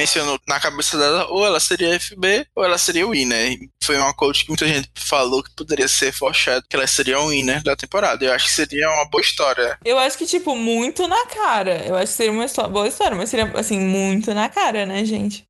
mencionou na cabeça dela, ou ela seria FB, ou ela seria winner. Foi uma coach que muita gente falou que poderia ser forchado, que ela seria o winner da temporada. Eu acho que seria uma boa história. Eu acho que, tipo, muito na cara. Eu acho que seria uma boa história, mas seria, assim, muito na cara, né, gente?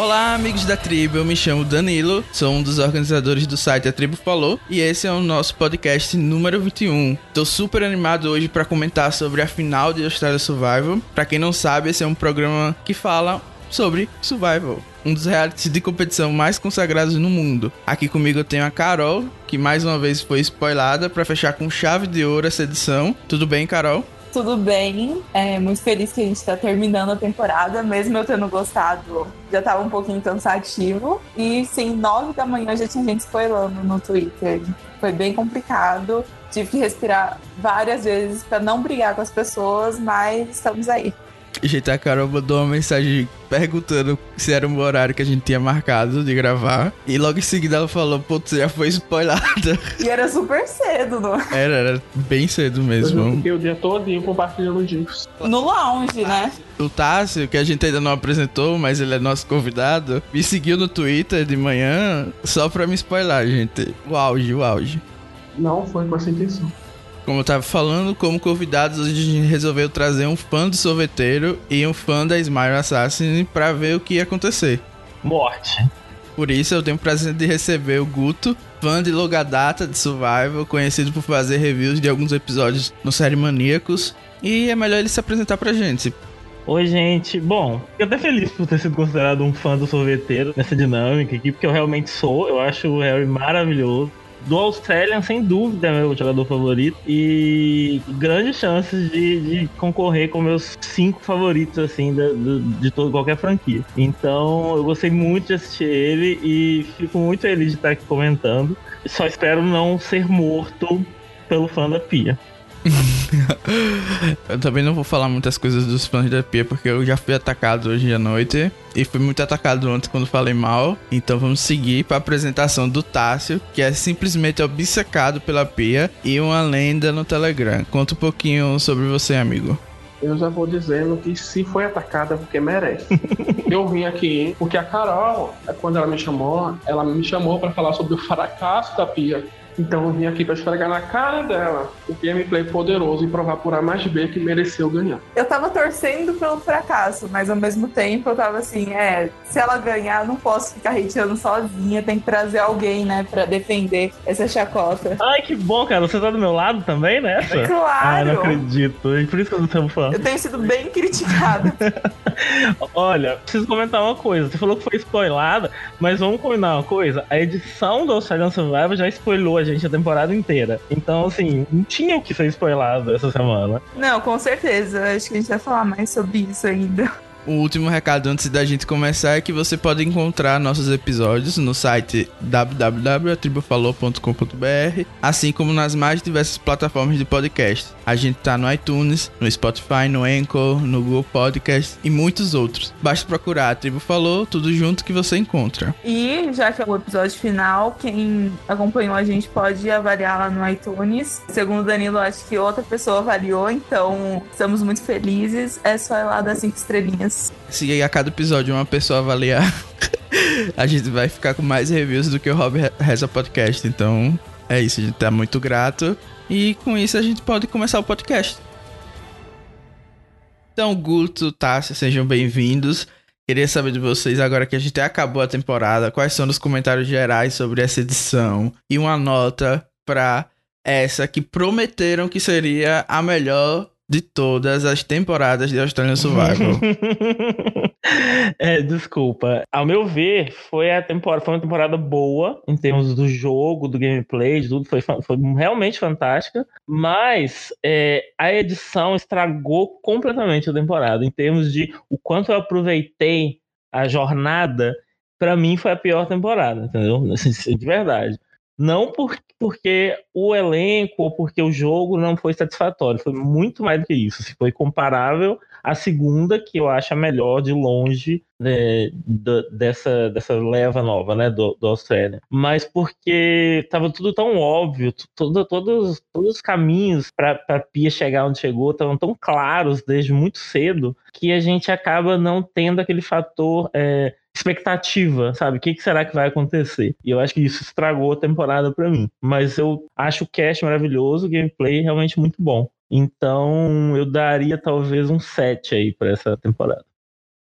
Olá, amigos da tribo. Eu me chamo Danilo, sou um dos organizadores do site A Tribo Falou e esse é o nosso podcast número 21. Tô super animado hoje para comentar sobre a final de Australia Survival. Para quem não sabe, esse é um programa que fala sobre survival, um dos realities de competição mais consagrados no mundo. Aqui comigo eu tenho a Carol, que mais uma vez foi spoilada para fechar com chave de ouro essa edição. Tudo bem, Carol? Tudo bem. É, muito feliz que a gente está terminando a temporada, mesmo eu tendo gostado, já estava um pouquinho cansativo. E sim, nove da manhã já tinha gente spoilando no Twitter. Foi bem complicado. Tive que respirar várias vezes para não brigar com as pessoas, mas estamos aí. Gente, a Carol mandou uma mensagem perguntando se era um horário que a gente tinha marcado de gravar. E logo em seguida ela falou, putz, já foi spoilada. E era super cedo, não? Era, era bem cedo mesmo. Eu fiquei o dia todinho compartilhando GIFs. No lounge, né? O Tássio, que a gente ainda não apresentou, mas ele é nosso convidado, me seguiu no Twitter de manhã só pra me spoiler, gente. O auge, o auge. Não foi com essa intenção. Como eu tava falando, como convidados, a gente resolveu trazer um fã do sorveteiro e um fã da Smile Assassin pra ver o que ia acontecer. Morte. Por isso eu tenho o prazer de receber o Guto, fã de longa data de Survival, conhecido por fazer reviews de alguns episódios no Série Maníacos. E é melhor ele se apresentar pra gente. Oi, gente. Bom, eu até feliz por ter sido considerado um fã do sorveteiro nessa dinâmica aqui, porque eu realmente sou. Eu acho o Harry maravilhoso do Australian, sem dúvida, é meu jogador favorito. E grandes chances de, de concorrer com meus cinco favoritos, assim, de, de, de todo, qualquer franquia. Então, eu gostei muito de assistir ele e fico muito feliz de estar aqui comentando. Só espero não ser morto pelo fã da Pia. eu também não vou falar muitas coisas dos fãs da Pia, porque eu já fui atacado hoje à noite. E fui muito atacado ontem quando falei mal. Então vamos seguir para a apresentação do Tássio, que é simplesmente obcecado pela Pia e uma lenda no Telegram. Conta um pouquinho sobre você, amigo eu já vou dizendo que se foi atacada porque merece. eu vim aqui porque a Carol, quando ela me chamou, ela me chamou para falar sobre o fracasso da Pia. Então eu vim aqui para esfregar na cara dela o gameplay poderoso e provar por A mais B que mereceu ganhar. Eu tava torcendo pelo fracasso, mas ao mesmo tempo eu tava assim, é, se ela ganhar, eu não posso ficar hateando sozinha, tem que trazer alguém, né, pra defender essa chacota. Ai, que bom, cara, você tá do meu lado também, né? Claro! Ah, não acredito, por isso que eu não sou fã. Eu tenho sido bem criticada. Olha, preciso comentar uma coisa, você falou que foi spoilada, mas vamos combinar uma coisa, a edição do Australian Survival já spoilou a gente a temporada inteira. Então, assim, não tinha o que ser spoilado essa semana. Não, com certeza. Acho que a gente vai falar mais sobre isso ainda. O último recado antes da gente começar é que você pode encontrar nossos episódios no site www.atribufalou.com.br, assim como nas mais diversas plataformas de podcast. A gente tá no iTunes, no Spotify, no Anchor, no Google Podcast e muitos outros. Basta procurar a Tribo Falou, tudo junto que você encontra. E já que é o episódio final, quem acompanhou a gente pode avaliar lá no iTunes. Segundo o Danilo, acho que outra pessoa avaliou, então estamos muito felizes. É só ir lá dar cinco estrelinhas se a cada episódio uma pessoa avaliar, a gente vai ficar com mais reviews do que o Rob Reza Podcast. Então, é isso. A gente tá muito grato. E com isso a gente pode começar o podcast. Então, Guto, Tássia, sejam bem-vindos. Queria saber de vocês, agora que a gente acabou a temporada, quais são os comentários gerais sobre essa edição e uma nota pra essa que prometeram que seria a melhor de todas as temporadas de Australian Survival. é, desculpa. Ao meu ver, foi a temporada, foi uma temporada boa em termos do jogo, do gameplay, de tudo. Foi, foi realmente fantástica. Mas é, a edição estragou completamente a temporada em termos de o quanto eu aproveitei a jornada. Para mim foi a pior temporada, entendeu? De verdade. Não por, porque o elenco ou porque o jogo não foi satisfatório. Foi muito mais do que isso. Foi comparável à segunda, que eu acho a melhor de longe né, dessa, dessa leva nova, né, do, do Austrália. Mas porque estava tudo tão óbvio, tudo, todos, todos os caminhos para a Pia chegar onde chegou estavam tão claros desde muito cedo que a gente acaba não tendo aquele fator é, expectativa, sabe? O que, que, será que vai acontecer? E eu acho que isso estragou a temporada para mim. Mas eu acho o cast maravilhoso, o gameplay realmente muito bom. Então eu daria talvez um 7 aí para essa temporada.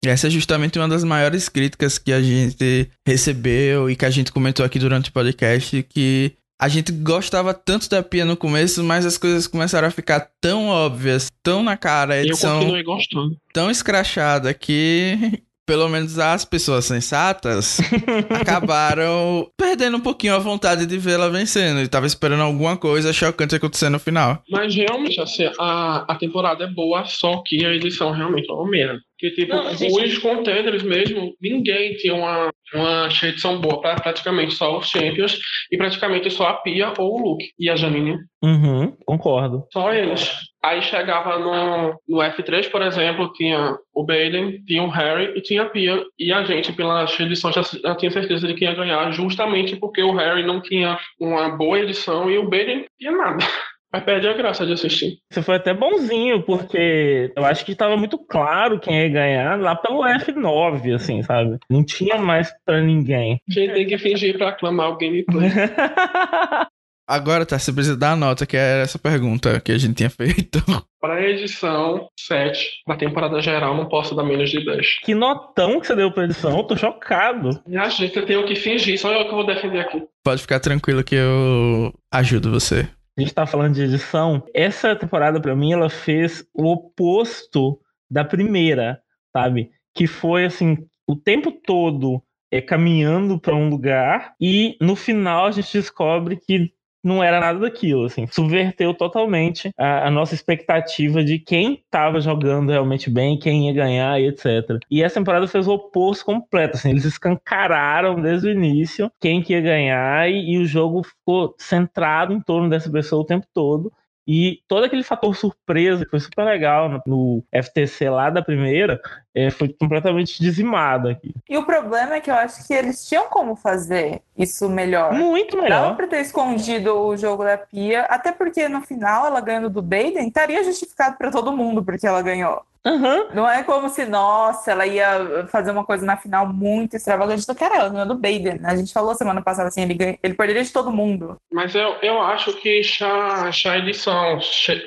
Essa é justamente uma das maiores críticas que a gente recebeu e que a gente comentou aqui durante o podcast, que a gente gostava tanto da Pia no começo, mas as coisas começaram a ficar tão óbvias, tão na cara, a edição eu continuei gostando. tão escrachada que pelo menos as pessoas sensatas acabaram perdendo um pouquinho a vontade de vê-la vencendo. E tava esperando alguma coisa chocante acontecer no final. Mas realmente, assim, a, a temporada é boa, só que a edição realmente é uma merda. Que, tipo, não, gente... os contenders mesmo, ninguém tinha uma, uma edição boa pra praticamente só os Champions e praticamente só a Pia ou o Luke e a Janine. Uhum, concordo. Só eles. Aí chegava no, no F3, por exemplo, tinha o Baden, tinha o Harry e tinha a Pia. E a gente, pela edição, já, já tinha certeza de que ia ganhar, justamente porque o Harry não tinha uma boa edição e o Baden tinha nada. Mas perde a graça de assistir. Você foi até bonzinho, porque eu acho que estava muito claro quem ia ganhar lá pelo F9, assim, sabe? Não tinha mais pra ninguém. A gente tem que fingir pra aclamar o gameplay. Agora tá, você precisa dar a nota, que é essa pergunta que a gente tinha feito. Pra edição 7, na temporada geral, não posso dar menos de 10. Que notão que você deu pra edição, eu tô chocado. a gente, eu tenho que fingir, só eu que vou defender aqui. Pode ficar tranquilo que eu ajudo você. A gente tá falando de edição. Essa temporada, pra mim, ela fez o oposto da primeira, sabe? Que foi assim, o tempo todo é, caminhando para um lugar e no final a gente descobre que não era nada daquilo, assim. Subverteu totalmente a, a nossa expectativa de quem estava jogando realmente bem, quem ia ganhar e etc. E essa temporada fez o oposto completo, assim. Eles escancararam desde o início quem que ia ganhar e, e o jogo ficou centrado em torno dessa pessoa o tempo todo. E todo aquele fator surpresa, que foi super legal no, FTC lá da primeira, é, foi completamente dizimado aqui. E o problema é que eu acho que eles tinham como fazer isso melhor. Muito melhor. Dava pra ter escondido o jogo da Pia, até porque no final ela ganhando do Baden, estaria justificado para todo mundo porque ela ganhou. Uhum. Não é como se, nossa, ela ia fazer uma coisa na final muito extravagante do cara, ela ganhou do Baden. A gente falou semana passada assim, ele, ganha, ele perderia de todo mundo. Mas eu, eu acho que a, a edição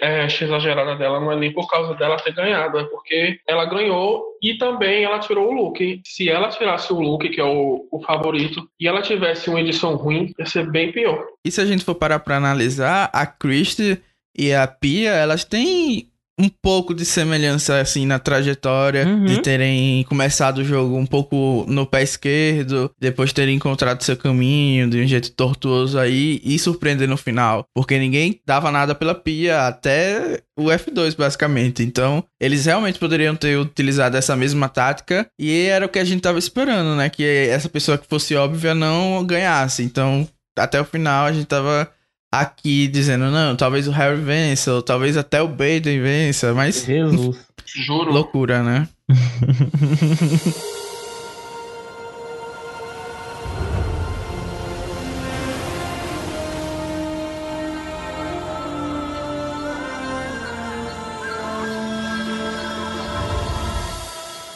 é, exagerada dela não é nem por causa dela ter ganhado, é porque ela ganhou e também ela tirou o look. Se ela tirasse o look, que é o, o favorito, e ela tivesse uma edição ruim, ia ser bem pior. E se a gente for parar pra analisar, a Christie e a Pia, elas têm um pouco de semelhança, assim, na trajetória, uhum. de terem começado o jogo um pouco no pé esquerdo, depois terem encontrado seu caminho de um jeito tortuoso aí e surpreender no final. Porque ninguém dava nada pela pia até o F2, basicamente. Então, eles realmente poderiam ter utilizado essa mesma tática e era o que a gente tava esperando, né? Que essa pessoa que fosse óbvia não ganhasse. Então, até o final a gente tava aqui dizendo, não, talvez o Harry vença, ou talvez até o Baden vença, mas. Jesus. Juro. Loucura, né?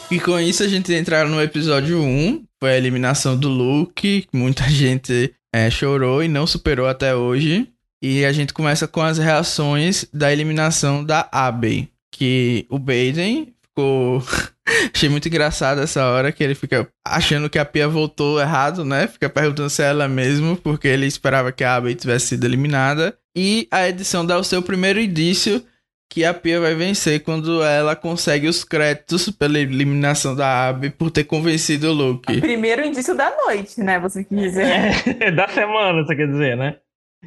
E com isso a gente entra no episódio 1, foi a eliminação do Luke, muita gente é, chorou e não superou até hoje. E a gente começa com as reações da eliminação da Abbey. Que o Baden ficou. Achei muito engraçado essa hora que ele fica achando que a Pia voltou errado, né? Fica perguntando se é ela mesmo, porque ele esperava que a Abbey tivesse sido eliminada. E a edição dá o seu primeiro indício que a Pia vai vencer quando ela consegue os créditos pela eliminação da Abby por ter convencido o Luke. Primeiro indício da noite, né? Você quer dizer. É, da semana, você quer dizer, né?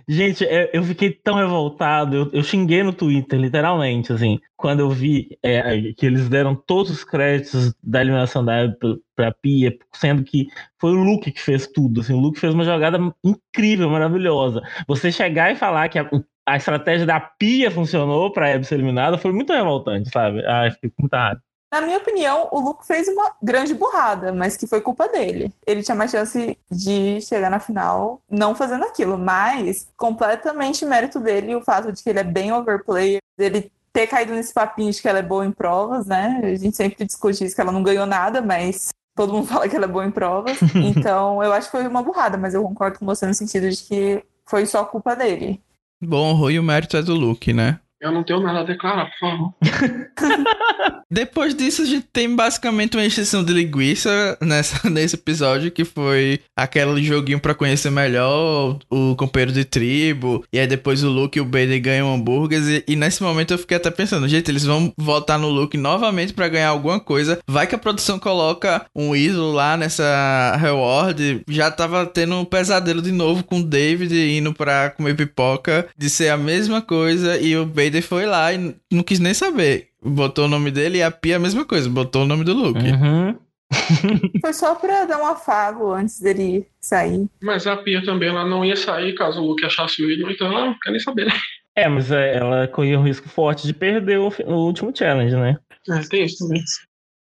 Gente, é, eu fiquei tão revoltado, eu, eu, xinguei no Twitter, literalmente, assim, quando eu vi é, que eles deram todos os créditos da eliminação da Abby pra Pia, sendo que foi o Luke que fez tudo, assim, o Luke fez uma jogada incrível, maravilhosa. Você chegar e falar que a, a estratégia da Pia funcionou pra Abby ser eliminada foi muito revoltante, sabe? Ah, fiquei com muita raiva. Na minha opinião, o Luke fez uma grande burrada, mas que foi culpa dele. Ele tinha mais chance de chegar na final não fazendo aquilo, mas completamente mérito dele o fato de que ele é bem overplayer, dele ter caído nesse papinho de que ela é boa em provas, né? A gente sempre discute isso, que ela não ganhou nada, mas todo mundo fala que ela é boa em provas. Então, eu acho que foi uma burrada, mas eu concordo com você no sentido de que foi só culpa dele. Bom, o Rui, o mérito é do Luke, né? Eu não tenho nada a declarar, por favor. Depois disso, a gente tem basicamente uma extensão de linguiça nessa, nesse episódio, que foi aquele joguinho para conhecer melhor o, companheiro de tribo. E aí depois o Luke e o Baden ganham hambúrgueres. E, e, nesse momento eu fiquei até pensando, gente, eles vão voltar no Luke novamente para ganhar alguma coisa. Vai que a produção coloca um ídolo lá nessa reward. Já tava tendo um pesadelo de novo com o David indo pra comer pipoca, de ser a mesma coisa. E o Baden Vader foi lá e não quis nem saber. Botou o nome dele e a Pia a mesma coisa, botou o nome do Luke. Uhum. foi só pra dar um afago antes dele sair. Mas a Pia também ela não ia sair caso o Luke achasse o ídolo, então ela não quer nem saber, né? É, mas é, ela corria um risco forte de perder o, o último challenge, né? É, tem isso também.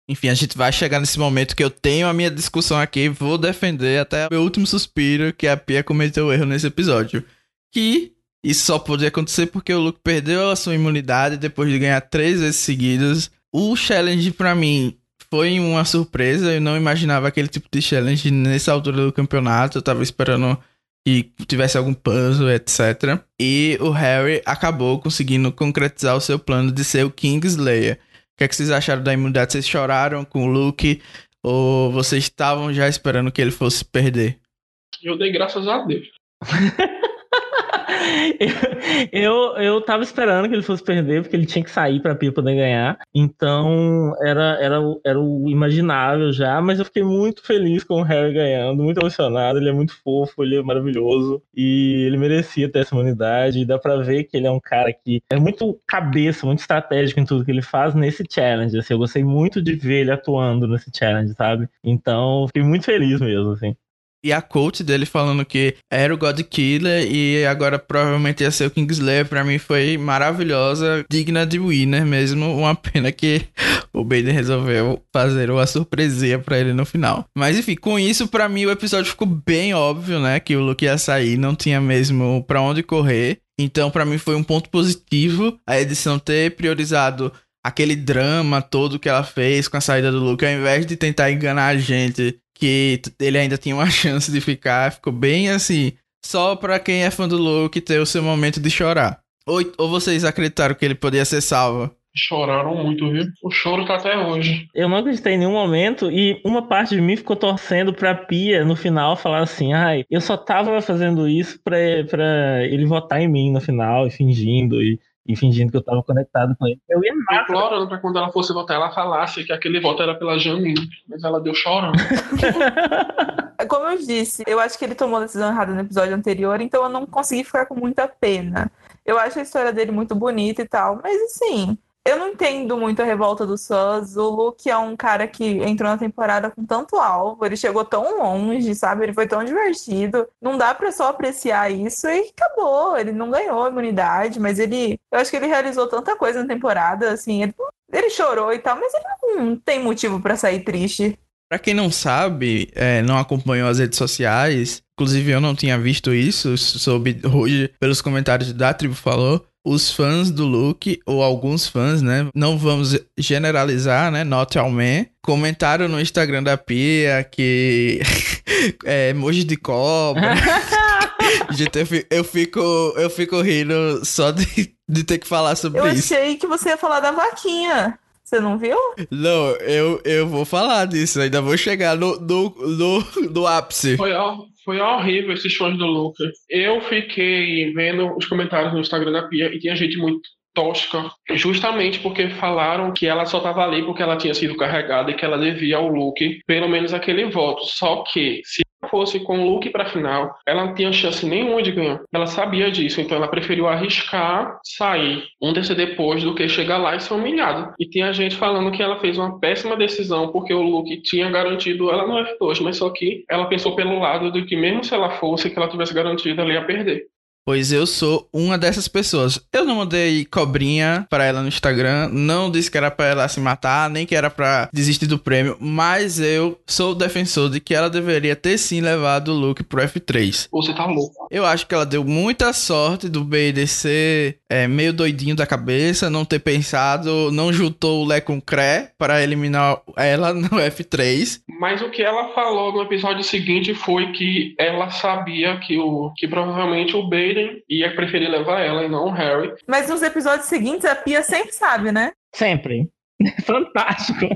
Enfim, a gente vai chegar nesse momento que eu tenho a minha discussão aqui, vou defender até o meu último suspiro que a Pia cometeu erro nesse episódio. Que isso só podia acontecer porque o Luke perdeu a sua imunidade depois de ganhar três vezes seguidas. O challenge para mim foi uma surpresa. Eu não imaginava aquele tipo de challenge nessa altura do campeonato. Eu tava esperando que tivesse algum puzzle, etc. E o Harry acabou conseguindo concretizar o seu plano de ser o Kingslayer. O que, é que vocês acharam da imunidade? Vocês choraram com o Luke? Ou vocês estavam já esperando que ele fosse perder? Eu dei graças a Deus. eu, eu tava esperando que ele fosse perder, porque ele tinha que sair pra Pia poder ganhar. Então era, era, era o imaginável já, mas eu fiquei muito feliz com o Harry ganhando, muito emocionado. Ele é muito fofo, ele é maravilhoso e ele merecia ter essa humanidade. E dá pra ver que ele é um cara que é muito cabeça, muito estratégico em tudo que ele faz nesse challenge. Assim, eu gostei muito de ver ele atuando nesse challenge, sabe? Então fiquei muito feliz mesmo, assim. E a coach dele falando que era o God Killer e agora provavelmente ia ser o Kingslayer, pra mim foi maravilhosa, digna de winner mesmo. Uma pena que o Baden resolveu fazer uma surpresinha pra ele no final. Mas enfim, com isso, pra mim o episódio ficou bem óbvio, né? Que o Luke ia sair, não tinha mesmo pra onde correr. Então, para mim foi um ponto positivo a edição ter priorizado aquele drama todo que ela fez com a saída do Luke, ao invés de tentar enganar a gente que ele ainda tinha uma chance de ficar, ficou bem assim, só pra quem é fã do Luke ter o seu momento de chorar. Ou, ou vocês acreditaram que ele podia ser salvo? Choraram muito, viu? O choro tá até hoje. Eu não acreditei em nenhum momento e uma parte de mim ficou torcendo pra Pia no final falar assim: ai, eu só tava fazendo isso pra, pra ele votar em mim no final e fingindo. E e fingindo que eu tava conectado com ele. Eu ia nada. Implorando pra quando ela fosse votar, ela falasse que aquele voto era pela Janine, mas ela deu chorando. Como eu disse, eu acho que ele tomou a decisão errada no episódio anterior, então eu não consegui ficar com muita pena. Eu acho a história dele muito bonita e tal, mas assim, eu não entendo muito a revolta do Suns. O Luke é um cara que entrou na temporada com tanto alvo, ele chegou tão longe, sabe? Ele foi tão divertido. Não dá pra só apreciar isso e acabou. Ele não ganhou a imunidade, mas ele. Eu acho que ele realizou tanta coisa na temporada, assim. Ele, ele chorou e tal, mas ele não tem motivo para sair triste. Pra quem não sabe, é, não acompanhou as redes sociais, inclusive eu não tinha visto isso, soube hoje pelos comentários da Tribo Falou os fãs do Luke, ou alguns fãs, né? Não vamos generalizar, né? Not all men. Comentaram no Instagram da Pia que é emoji de cobra. Gente, eu fico, eu fico, eu fico rindo só de, de ter que falar sobre eu isso. Eu achei que você ia falar da vaquinha. Você não viu? Não, eu, eu vou falar disso. Ainda vou chegar no, no, no, no ápice. Foi, foi horrível esses shows do Lucas. Eu fiquei vendo os comentários no Instagram da Pia e tinha gente muito tosca, justamente porque falaram que ela só estava ali porque ela tinha sido carregada e que ela devia ao Luke pelo menos aquele voto. Só que se fosse com o Luke pra final, ela não tinha chance nenhuma de ganhar. Ela sabia disso, então ela preferiu arriscar sair um DC depois do que chegar lá e ser humilhada. E tinha gente falando que ela fez uma péssima decisão porque o Luke tinha garantido ela no F2, mas só que ela pensou pelo lado de que mesmo se ela fosse, que ela tivesse garantido, ela ia perder. Pois eu sou uma dessas pessoas. Eu não mandei cobrinha para ela no Instagram, não disse que era para ela se matar, nem que era para desistir do prêmio, mas eu sou defensor de que ela deveria ter sim levado o Luke pro F3. Você tá louco. Eu acho que ela deu muita sorte do ser é, meio doidinho da cabeça, não ter pensado, não juntou o Lé com o Cré para eliminar ela no F3. Mas o que ela falou no episódio seguinte foi que ela sabia que, o, que provavelmente o Bader ia preferir levar ela e não o Harry. Mas nos episódios seguintes a Pia sempre sabe, né? Sempre. Fantástico.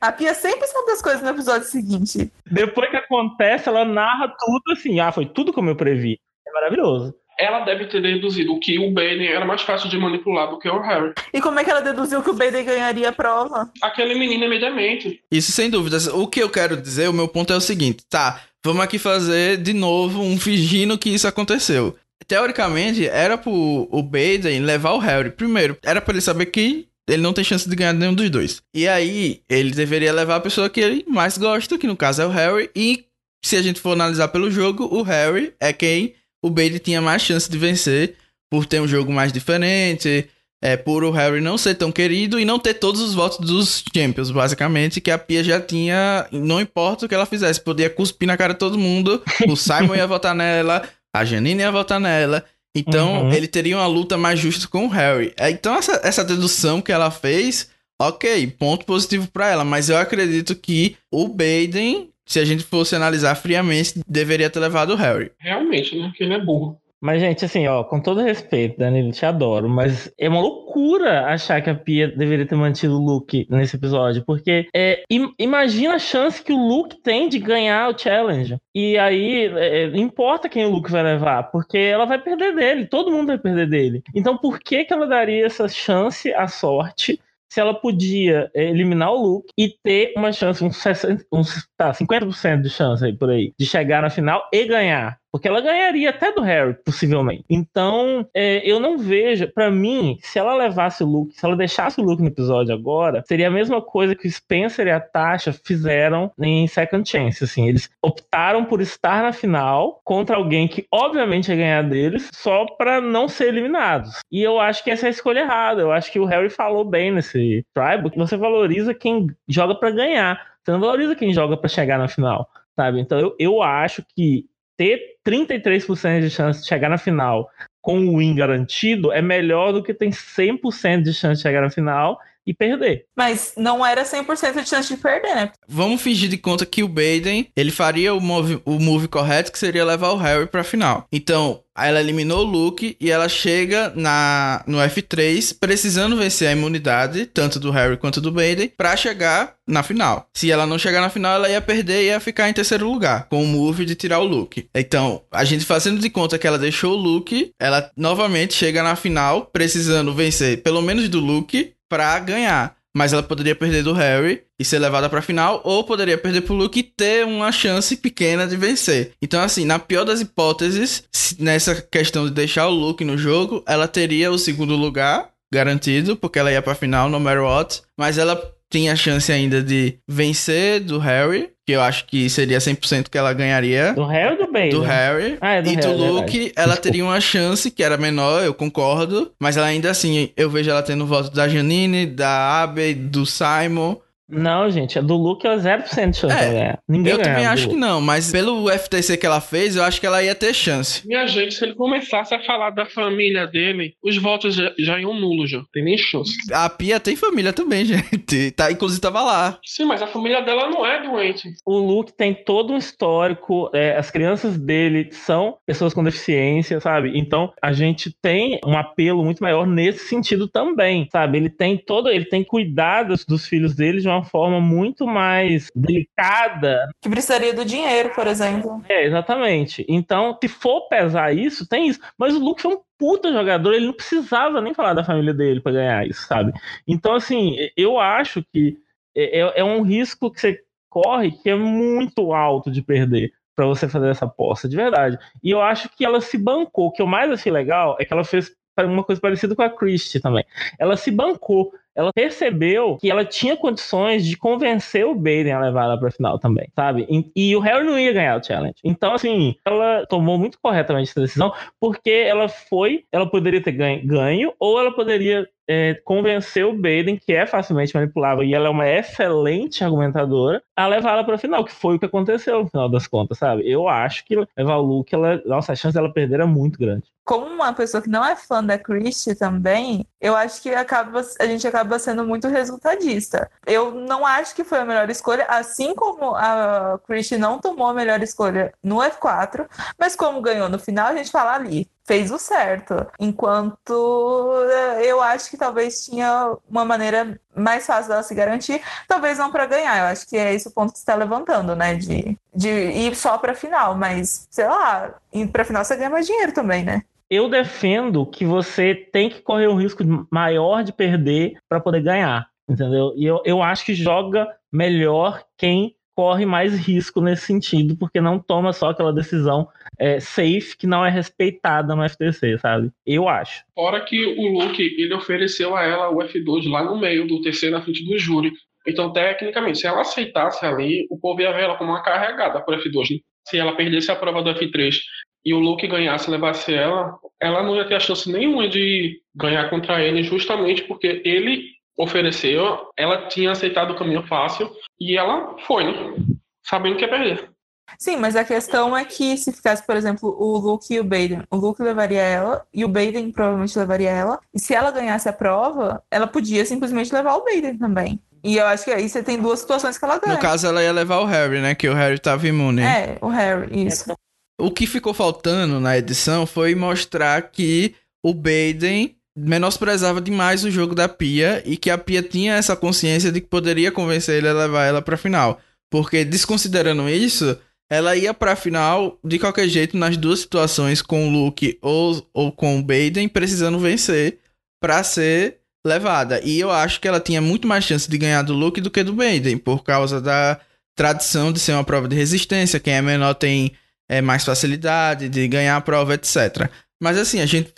A Pia sempre sabe das coisas no episódio seguinte. Depois que acontece, ela narra tudo assim. Ah, foi tudo como eu previ. É maravilhoso. Ela deve ter deduzido que o Baden era mais fácil de manipular do que o Harry. E como é que ela deduziu que o Baden ganharia a prova? Aquele menino imediatamente. Isso sem dúvidas. O que eu quero dizer, o meu ponto é o seguinte, tá? Vamos aqui fazer de novo um fingindo que isso aconteceu. Teoricamente, era pro o Baden levar o Harry. Primeiro, era para ele saber que ele não tem chance de ganhar nenhum dos dois. E aí, ele deveria levar a pessoa que ele mais gosta, que no caso é o Harry. E se a gente for analisar pelo jogo, o Harry é quem o Baden tinha mais chance de vencer, por ter um jogo mais diferente, é, por o Harry não ser tão querido e não ter todos os votos dos Champions, basicamente, que a Pia já tinha, não importa o que ela fizesse, podia cuspir na cara de todo mundo, o Simon ia votar nela, a Janine ia votar nela. Então, Uhum. ele teria uma luta mais justa com o Harry. É, Então, essa, essa dedução que ela fez, ok, ponto positivo pra ela. Mas eu acredito que o Baden, se a gente fosse analisar friamente, deveria ter levado o Harry. Realmente, né? Que ele é burro. Mas, gente, assim, ó, com todo respeito, Danilo, te adoro, mas é uma loucura achar que a Pia deveria ter mantido o Luke nesse episódio, porque é, im- imagina a chance que o Luke tem de ganhar o challenge. E aí, é, não importa quem o Luke vai levar, porque ela vai perder dele, todo mundo vai perder dele. Então, por que, que ela daria essa chance à sorte? Se ela podia é, eliminar o Luke e ter uma chance, uns, 60, uns tá, 50% de chance aí por aí, de chegar na final e ganhar. Porque ela ganharia até do Harry, possivelmente. Então, é, eu não vejo. Pra mim, se ela levasse o Luke, se ela deixasse o Luke no episódio agora, seria a mesma coisa que o Spencer e a Tasha fizeram em Second Chance. Assim, eles optaram por estar na final contra alguém que, obviamente, ia ganhar deles, só pra não ser eliminados. E eu acho que essa é a escolha errada. Eu acho que o Harry falou bem nesse Tribal que você valoriza quem joga pra ganhar. Você não valoriza quem joga pra chegar na final. Sabe? Então eu, eu acho que ter 33% de chance de chegar na final com o win garantido é melhor do que ter 100% de chance de chegar na final e perder. Mas não era 100% de chance de perder, né? Vamos fingir de conta que o Baden, ele faria o move, o move correto, que seria levar o Harry pra final. Então, ela eliminou o Luke e ela chega na no F3 precisando vencer a imunidade, tanto do Harry quanto do Baden, pra chegar na final. Se ela não chegar na final, ela ia perder e ia ficar em terceiro lugar, com o move de tirar o Luke. Então, a gente fazendo de conta que ela deixou o Luke, ela novamente chega na final precisando vencer pelo menos do Luke pra ganhar. Mas ela poderia perder do Harry e ser levada pra final, ou poderia perder pro Luke e ter uma chance pequena de vencer. Então, assim, na pior das hipóteses, se- nessa questão de deixar o Luke no jogo, ela teria o segundo lugar garantido, porque ela ia pra final no matter what. Mas ela tinha a chance ainda de vencer do Harry, que eu acho que seria 100% que ela ganharia. Do Harry ou do Bailey? Do Harry. Ah, é do e do Harry, é Luke, verdade. ela teria uma chance que era menor, eu concordo. Mas ela ainda assim, eu vejo ela tendo voto da Janine, da Abe, do Simon. Não, gente, a do Luke é 0% de chance É. Ninguém eu também acho que não, mas pelo FTC que ela fez, eu acho que ela ia ter chance. Minha gente, se ele começasse a falar da família dele, os votos já, já iam nulos, já. Tem nem chance. A Pia tem família também, gente. Tá, inclusive tava lá. Sim, mas a família dela não é doente. O Luke tem todo um histórico, é, as crianças dele são pessoas com deficiência, sabe? Então a gente tem um apelo muito maior nesse sentido também, sabe? Ele tem todo, ele tem cuidados dos filhos dele de uma forma muito mais delicada. Que precisaria do dinheiro, por exemplo. É, exatamente. Então, se for pesar isso, tem isso. Mas o Luke foi um puta jogador, ele não precisava nem falar da família dele pra ganhar isso, sabe? Então, assim, eu acho que é, é um risco que você corre que é muito alto de perder. para você fazer essa aposta, de verdade. E eu acho que ela se bancou. O que eu mais achei legal é que ela fez uma coisa parecida com a Christie também. Ela se bancou ela percebeu que ela tinha condições de convencer o Baden a levar ela pra final também, sabe? E, e, o Harry não ia ganhar o challenge. Então, assim, ela tomou muito corretamente essa decisão, porque ela foi, ela poderia ter ganho, ganho ou ela poderia é, convencer o Baden, que é facilmente manipulável e ela é uma excelente argumentadora, a levá-la para a final, que foi o que aconteceu no final das contas, sabe? Eu acho que levar o Luke, ela, nossa, a chance dela perder é muito grande. Como uma pessoa que não é fã da Christie também, eu acho que acaba, a gente acaba sendo muito resultadista. Eu não acho que foi a melhor escolha, assim como a Christie não tomou a melhor escolha no F4, mas como ganhou no final, a gente fala ali, fez o certo. Enquanto eh, eu acho que talvez tinha uma maneira mais fácil dela se garantir, talvez não para ganhar. Eu acho que é esse o ponto que está levantando, né? De, de ir só para final, mas sei lá, indo para final você ganha mais dinheiro também, né? Eu defendo que você tem que correr um risco maior de perder para poder ganhar, entendeu? E eu, eu acho que joga melhor quem corre mais risco nesse sentido, porque não toma só aquela decisão é, safe que não é respeitada no FTC, sabe? Eu acho. Fora que o Luke, ele ofereceu a ela o F2 lá no meio do terceiro na frente do júri. Então, tecnicamente, se ela aceitasse ali, o povo ia ver ela como uma carregada por F2. Né? Se ela perdesse a prova do F3 e o Luke ganhasse, levasse ela, ela não ia ter a chance nenhuma de ganhar contra ele, justamente porque ele ofereceu, ela tinha aceitado o caminho fácil e ela foi, né? Sabendo que ia perder. Sim, mas a questão é que se ficasse, por exemplo, o Luke e o Baden, o Luke levaria ela e o Baden provavelmente levaria ela. E se ela ganhasse a prova, ela podia simplesmente levar o Baden também. E eu acho que aí você tem duas situações que ela ganha. No caso, ela ia levar o Harry, né? Que o Harry tava imune. É, o Harry, isso. O que ficou faltando na edição foi mostrar que o Baden menosprezava demais o jogo da Pia e que a Pia tinha essa consciência de que poderia convencer ele a levar ela pra final. Porque, desconsiderando isso, ela ia pra final de qualquer jeito nas duas situações com o Luke ou, ou com o Baden precisando vencer pra ser levada. E eu acho que ela tinha muito mais chance de ganhar do Luke do que do Baden, por causa da tradição de ser uma prova de resistência. Quem é menor tem é, mais facilidade de ganhar a prova, etc. Mas assim, a gente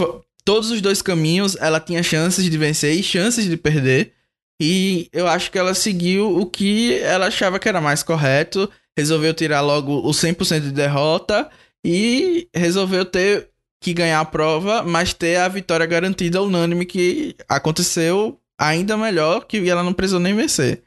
todos os dois caminhos ela tinha chances de vencer e chances de perder. E eu acho que ela seguiu o que ela achava que era mais correto, resolveu tirar logo o 100% de derrota e resolveu ter que ganhar a prova, mas ter a vitória garantida unânime que aconteceu ainda melhor que ela não precisou nem vencer.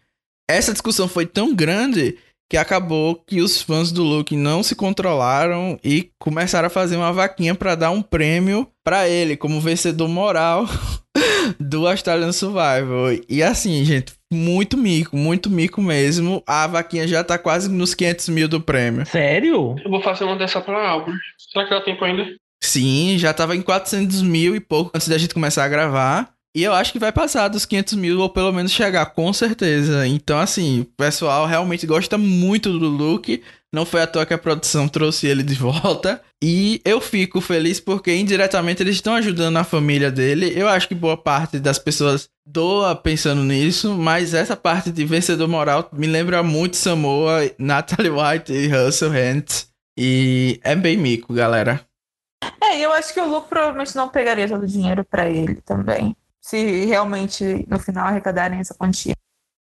Essa discussão foi tão grande que acabou que os fãs do Luke não se controlaram e começaram a fazer uma vaquinha para dar um prêmio para ele como vencedor moral do Australian Survival. E assim, gente, muito mico, muito mico mesmo. A vaquinha já tá quase nos 500 mil do prêmio. Sério? Eu vou fazer uma dessa pra Albert. Será que dá tempo ainda? Sim, já tava em 400 mil e pouco antes da gente começar a gravar. E eu acho que vai passar dos 500 mil, ou pelo menos chegar, com certeza. Então, assim, o pessoal realmente gosta muito do look. Não foi à toa que a produção trouxe ele de volta. E eu fico feliz porque indiretamente eles estão ajudando a família dele. Eu acho que boa parte das pessoas doa pensando nisso, mas essa parte de vencedor moral me lembra muito Samoa, Natalie White e Russell Hant. E é bem mico, galera. É, eu acho que o Luke provavelmente não pegaria todo o dinheiro para ele também se realmente no final arrecadarem essa quantia.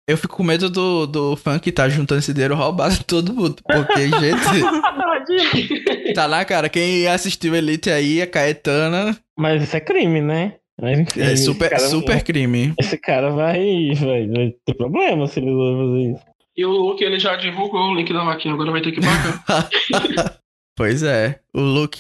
Eu fico com medo do, do fã que tá juntando esse dinheiro roubar todo mundo. Porque, gente. tá lá, cara. Quem assistiu Elite aí, a Caetana. Mas isso é crime, né? Mas, enfim, é super, cara, super crime. Esse cara vai, vai, vai ter problema se ele fazer isso. E o Luke, ele já divulgou o link da vaquinha, agora vai ter que pagar. Pois é. O look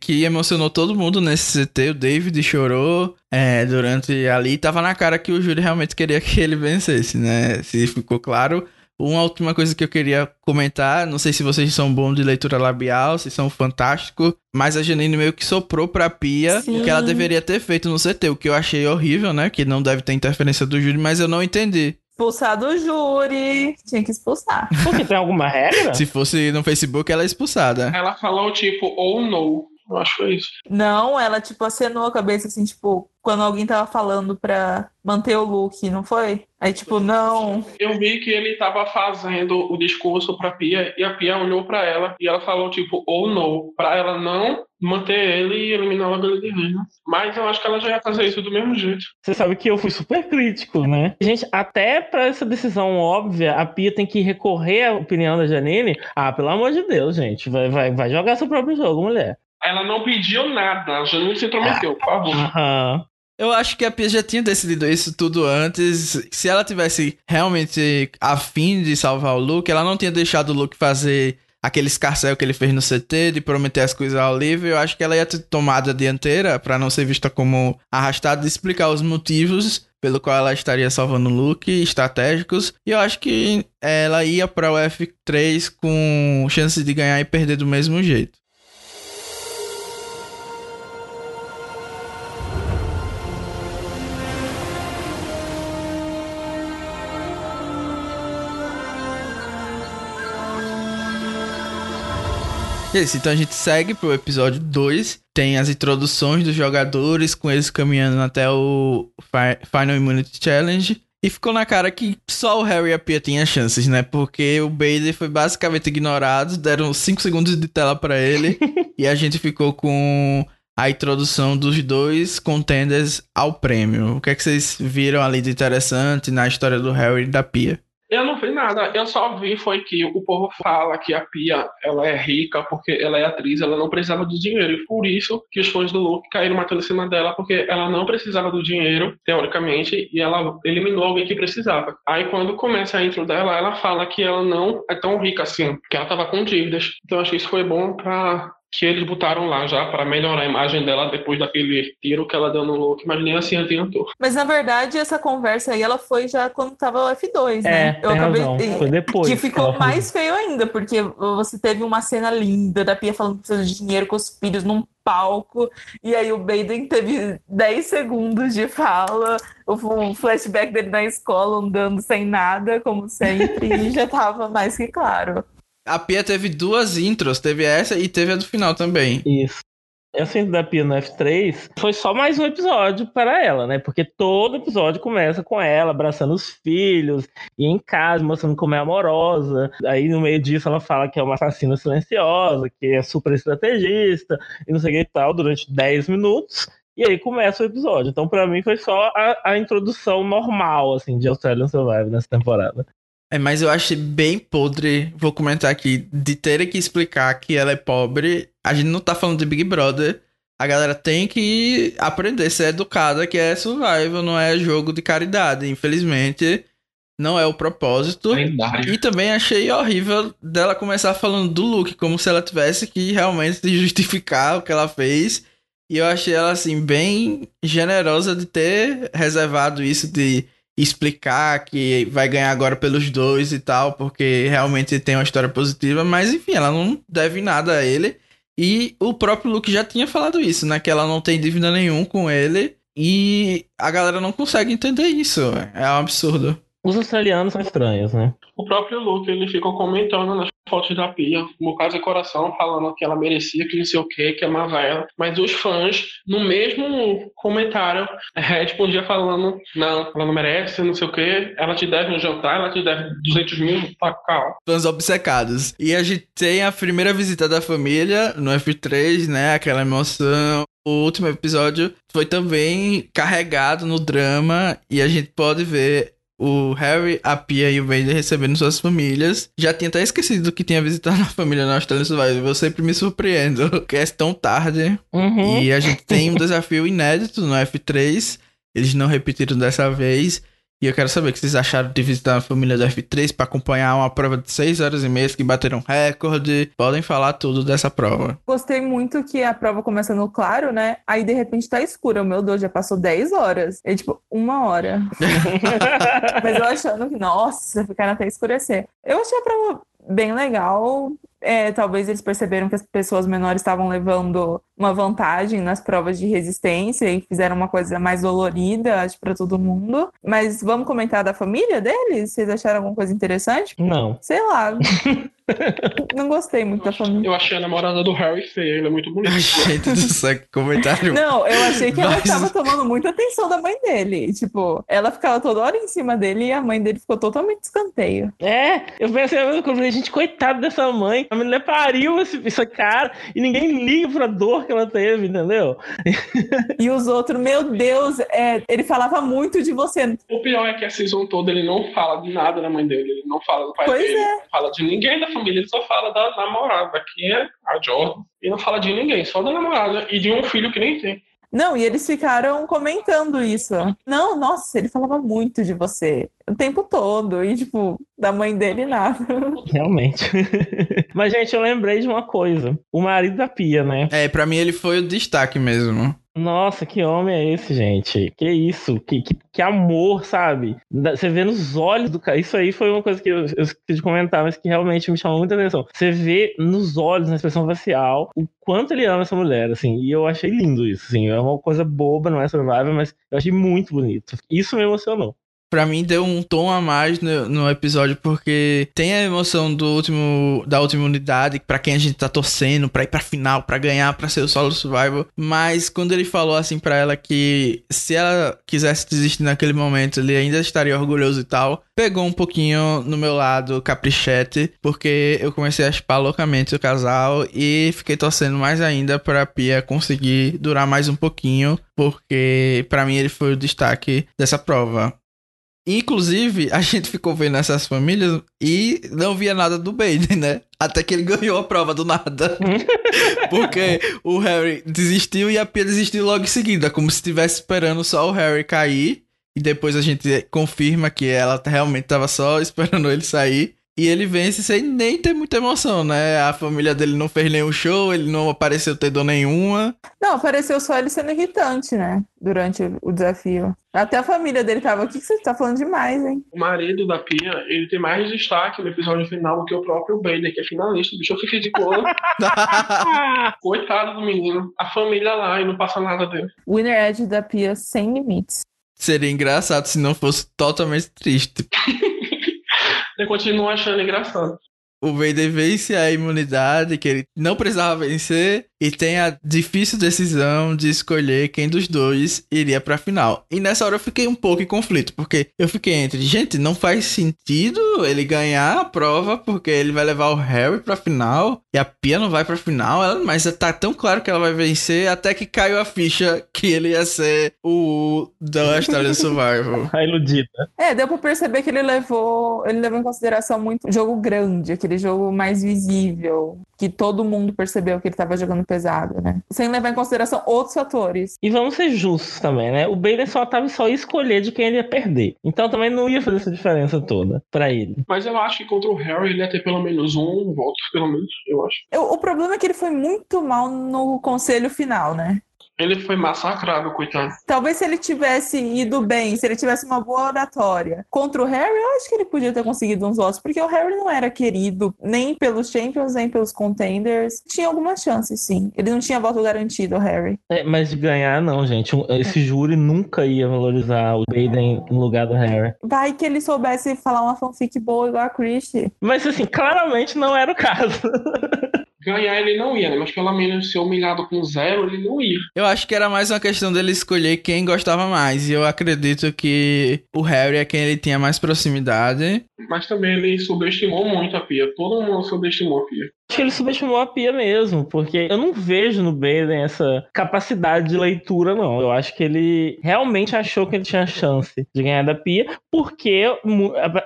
que emocionou todo mundo nesse CT, o David chorou é, durante ali. Tava na cara que o júri realmente queria que ele vencesse, né? Se ficou claro. Uma última coisa que eu queria comentar, não sei se vocês são bons de leitura labial, se são fantásticos, mas a Janine meio que soprou pra Pia Sim. o que ela deveria ter feito no CT, o que eu achei horrível, né? Que não deve ter interferência do júri, mas eu não entendi expulsar do júri. Tinha que expulsar. Porque tem alguma regra? Se fosse no Facebook, ela é expulsada. Ela falou tipo ou no. Eu acho que foi isso. Não, ela, tipo, acenou a cabeça, assim, tipo, quando alguém tava falando pra manter o look, não foi? Aí, tipo, não. Eu vi que ele tava fazendo o discurso pra Pia e a Pia olhou pra ela e ela falou, tipo, ou oh, não, pra ela não manter ele e eliminar logo ele de vez, né? Mas eu acho que ela já ia fazer isso do mesmo jeito. Você sabe que eu fui super crítico, né? Gente, até pra essa decisão óbvia, a Pia tem que recorrer à opinião da Janine. Ah, pelo amor de Deus, gente. Vai, vai, vai jogar seu próprio jogo, mulher. Ela não pediu nada, a Janine se intrometeu, por favor. Aham. Eu acho que a Pia já tinha decidido isso tudo antes. Se ela tivesse realmente afim de salvar o Luke, ela não tinha deixado o Luke fazer aquele escarcel que ele fez no CT, de prometer as coisas ao livro. Eu acho que ela ia ter tomado a dianteira para não ser vista como arrastada e explicar os motivos pelo qual ela estaria salvando o Luke, estratégicos. E eu acho que ela ia para o F3 com chance de ganhar e perder do mesmo jeito. Isso, então a gente segue pro episódio 2. Tem as introduções dos jogadores, com eles caminhando até o Final Immunity Challenge. E ficou na cara que só o Harry e a Pia tinham chances, né? Porque o Bailey foi basicamente ignorado, deram 5 segundos de tela para ele. e a gente ficou com a introdução dos dois contenders ao prêmio. O que é que vocês viram ali de interessante na história do Harry e da Pia? Eu não vi nada, eu só vi foi que o povo fala que a Pia ela é rica porque ela é atriz, ela não precisava do dinheiro. E por isso que os fãs do Luke caíram matando em cima dela, porque ela não precisava do dinheiro, teoricamente, e ela eliminou alguém que precisava. Aí quando começa a intro dela, ela fala que ela não é tão rica assim, que ela tava com dívidas. Então acho que isso foi bom pra que eles botaram lá já para melhorar a imagem dela depois daquele tiro que ela deu no look, mas nem assim adiantou. Mas na verdade essa conversa aí ela foi já quando tava o F2, né? eu acabei razão. foi depois. Que ficou mais feio ainda, porque você teve uma cena linda da Pia falando que precisa de dinheiro com os filhos num palco, e aí o Baden teve 10 segundos de fala, o flashback dele na escola andando sem nada, como sempre, e já tava mais que claro. A Pia teve duas intros, teve essa e teve a do final também. Isso. Essa intro da Pia no F3 foi só mais um episódio para ela, né? Porque todo episódio começa com ela abraçando os filhos e em casa, mostrando como é amorosa. Aí no meio disso ela fala que é uma assassina silenciosa, que é super estrategista e não sei o que e tal, durante 10 minutos. E aí começa o episódio. Então, para mim, foi só a, a, introdução normal, assim, de Australian Survival nessa temporada. É, mas eu achei bem podre, vou comentar aqui, de ter que explicar que ela é pobre. A gente não tá falando de Big Brother. A galera tem que aprender a ser educada, que é survival, não é jogo de caridade. Infelizmente, não é o propósito. Lendário. E também achei horrível dela começar falando do look, como se ela tivesse que realmente justificar o que ela fez. E eu achei ela, assim, bem generosa de ter reservado isso de explicar que vai ganhar agora pelos dois e tal, porque realmente tem uma história positiva, mas enfim, ela não deve nada a ele. E o próprio Luke já tinha falado isso, né? Que ela não tem dívida nenhum com ele. E a galera não consegue entender isso. É um absurdo. Os australianos são estranhos, né? O próprio Luke, ele ficou comentando nas fotos da Pia, no caso de coração, falando que ela merecia, que não sei o que, que amava ela. Mas os fãs, no mesmo comentário, respondia falando, não, ela não merece, não sei o que, ela te deve um jantar, ela te deve 200 mil, tá calma. Fãs obcecados. E a gente tem a primeira visita da família no F3, né? Aquela emoção. O último episódio foi também carregado no drama e a gente pode ver o Harry, a Pia e o Vader recebendo suas famílias. Já tinha até esquecido que tinha visitado a família na Australia Survival. Eu sempre me surpreendo, que é tão tarde. Uhum. E a gente tem um desafio inédito no F3. Eles não repetiram dessa vez. E eu quero saber o que vocês acharam de visitar a família do F3 para acompanhar uma prova de 6 horas e meia que bateram recorde. Podem falar tudo dessa prova. Gostei muito que a prova começa no claro, né? Aí de repente tá escura. Meu Deus, já passou 10 horas. É tipo, uma hora. Mas eu achando que, nossa, ficaram até escurecer. Eu achei a prova bem legal. É, talvez eles perceberam que as pessoas menores estavam levando uma vantagem nas provas de resistência e fizeram uma coisa mais dolorida, acho, para todo mundo. Mas vamos comentar da família deles? Vocês acharam alguma coisa interessante? Não. Sei lá. Não gostei muito da família. Eu achei a namorada do Harry feia, ela é muito bonita. Gente do céu, que comentário. Não, eu achei que ela Mas- tava tomando muita atenção da mãe dele. Tipo, ela ficava toda hora em cima dele e a mãe dele ficou totalmente de escanteio. É, eu pensei a mesma coisa, falei, gente, coitada dessa mãe. A menina pariu esse, esse cara e ninguém liga pra dor que ela teve, entendeu? E os outros, meu Deus, é, ele falava muito de você. O pior é que a season toda ele não fala de nada da mãe dele, ele não fala do pai Pois dele, é. não fala de ninguém da família, ele só fala da namorada, que é a Jordan. E não fala de ninguém, só da namorada e de um filho que nem tem. Não, e eles ficaram comentando isso. Não, nossa, ele falava muito de você o tempo todo. E, tipo, da mãe dele, nada. Realmente. Mas, gente, eu lembrei de uma coisa. O marido da Pia, né? É, pra mim ele foi o destaque mesmo. Nossa, que homem é esse, gente? Que isso? Que, que, que amor, sabe? Você vê nos olhos do cara. Isso aí foi uma coisa que eu, eu esqueci de comentar, mas que realmente me chamou muita atenção. Você vê nos olhos, na expressão facial, o quanto ele ama essa mulher, assim. E eu achei lindo isso, assim. É uma coisa boba, não é survival, mas eu achei muito bonito. Isso me emocionou. Pra mim deu um tom a mais no, no episódio, porque tem a emoção do último, da última unidade, pra quem a gente tá torcendo, pra ir pra final, pra ganhar, pra ser o solo survival. Mas quando ele falou assim pra ela que se ela quisesse desistir naquele momento, ele ainda estaria orgulhoso e tal, pegou um pouquinho no meu lado caprichete, porque eu comecei a chipar loucamente o casal e fiquei torcendo mais ainda pra Pia conseguir durar mais um pouquinho, porque pra mim ele foi o destaque dessa prova. Inclusive, a gente ficou vendo essas famílias e não via nada do Baden, né? Até que ele ganhou a prova do nada. Porque o Harry desistiu e a Pia desistiu logo em seguida, como se estivesse esperando só o Harry cair. E depois a gente confirma que ela realmente estava só esperando ele sair. E ele vence sem nem ter muita emoção, né? A família dele não fez nenhum show, ele não apareceu ter dor nenhuma. Não, pareceu só ele sendo irritante, né? Durante o desafio. Até a família dele tava, o que, você tá falando demais, hein? O marido da Pia, ele tem mais destaque no episódio final do que o próprio Bader, que é finalista. O bicho se ridicou. Coitado do menino. A família lá e não passa nada dele. Winner Edge da Pia sem limites. Seria engraçado se não fosse totalmente triste. Eu continuo achando engraçado. o Vader vence a imunidade que ele não precisava vencer e tem a difícil decisão de escolher quem dos dois iria pra final. E nessa hora eu fiquei um pouco em conflito, porque eu fiquei entre, gente, não faz sentido ele ganhar a prova porque ele vai levar o Harry pra final e a Pia não vai pra final, ela- mas tá tão claro que ela vai vencer até que caiu a ficha que ele ia ser o da Australian Survival. A iludida. É, deu pra perceber que ele levou, ele levou em consideração muito jogo grande, aquele jogo mais visível, que todo mundo percebeu que ele tava jogando pesado, né? Sem levar em consideração outros fatores. E vamos ser justos também, né? O Baden só tava só ia escolher de quem ele ia perder. Então também não ia fazer essa diferença toda pra ele. Mas eu acho que contra o Harry ele ia ter pelo menos um voto, pelo menos, eu acho. Eu- o problema é que ele foi muito mal no conselho final, né? Ele foi massacrado, coitado. Talvez se ele tivesse ido bem, se ele tivesse uma boa oratória contra o Harry, eu acho que ele podia ter conseguido uns votos, porque o Harry não era querido nem pelos Champions, nem pelos Contenders. Tinha algumas chances, sim. Ele não tinha voto garantido, o Harry. É, mas de ganhar, não, gente. Um- Esse júri nunca ia valorizar o Baden no lugar do Harry. Vai que ele soubesse falar uma fanfic boa igual a Christie. Mas assim, claramente não era o caso. Ganhar ele não ia, né? Mas pelo menos ser humilhado com zero, ele não ia. Eu acho que era mais uma questão dele escolher quem gostava mais. E eu acredito que o Harry é quem ele tinha mais proximidade. Mas também ele subestimou muito a Pia. Todo mundo subestimou a Pia. Acho que ele subestimou a Pia mesmo, porque eu não vejo no Baden essa capacidade de leitura, não. Eu acho que ele realmente achou que ele tinha chance de ganhar da Pia, porque,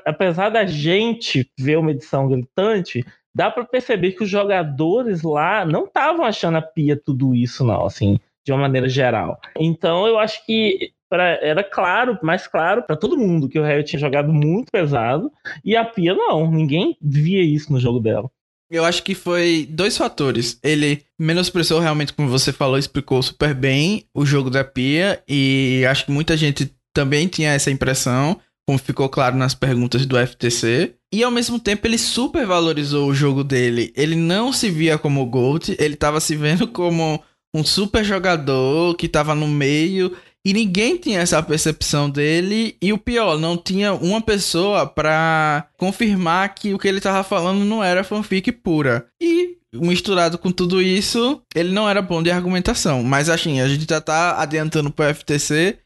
apesar da gente ver uma edição gritante, dá pra perceber que os jogadores lá não estavam achando a Pia tudo isso, não, assim, de uma maneira geral. Então eu acho que pra- era claro, mais claro pra todo mundo que o Harry tinha jogado muito pesado e a Pia não. Ninguém via isso no jogo dela. Eu acho que foi dois fatores. Ele menosprezou realmente, como você falou, explicou super bem o jogo da Pia. E acho que muita gente também tinha essa impressão, como ficou claro nas perguntas do FTC. E ao mesmo tempo ele super valorizou o jogo dele. Ele não se via como GOAT, ele tava se vendo como um super jogador que tava no meio e ninguém tinha essa percepção dele. E o pior, não tinha uma pessoa pra confirmar que o que ele tava falando não era fanfic pura. E misturado com tudo isso, ele não era bom de argumentação. Mas assim, a gente já tá adiantando pro FTC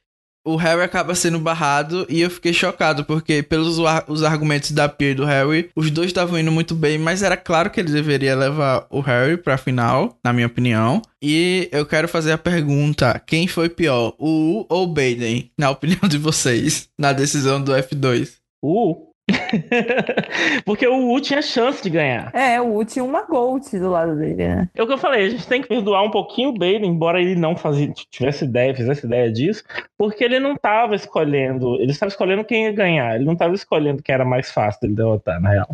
o Harry acaba sendo barrado e eu fiquei chocado, porque pelos os argumentos da Pia e do Harry, os dois estavam indo muito bem, mas era claro que ele deveria levar o Harry pra final, na minha opinião. E eu quero fazer a pergunta: quem foi pior, o U ou o Baden, na opinião de vocês, na decisão do F2? O Porque o U tinha chance de ganhar. É, o U tinha uma Gold do lado dele, né? É o que eu falei, a gente tem que perdoar um pouquinho o Baden, embora ele não fazia, tivesse ideia, fizesse ideia disso, porque ele não estava escolhendo, ele estava escolhendo quem ia ganhar, ele não estava escolhendo quem era mais fácil dele derrotar, na real.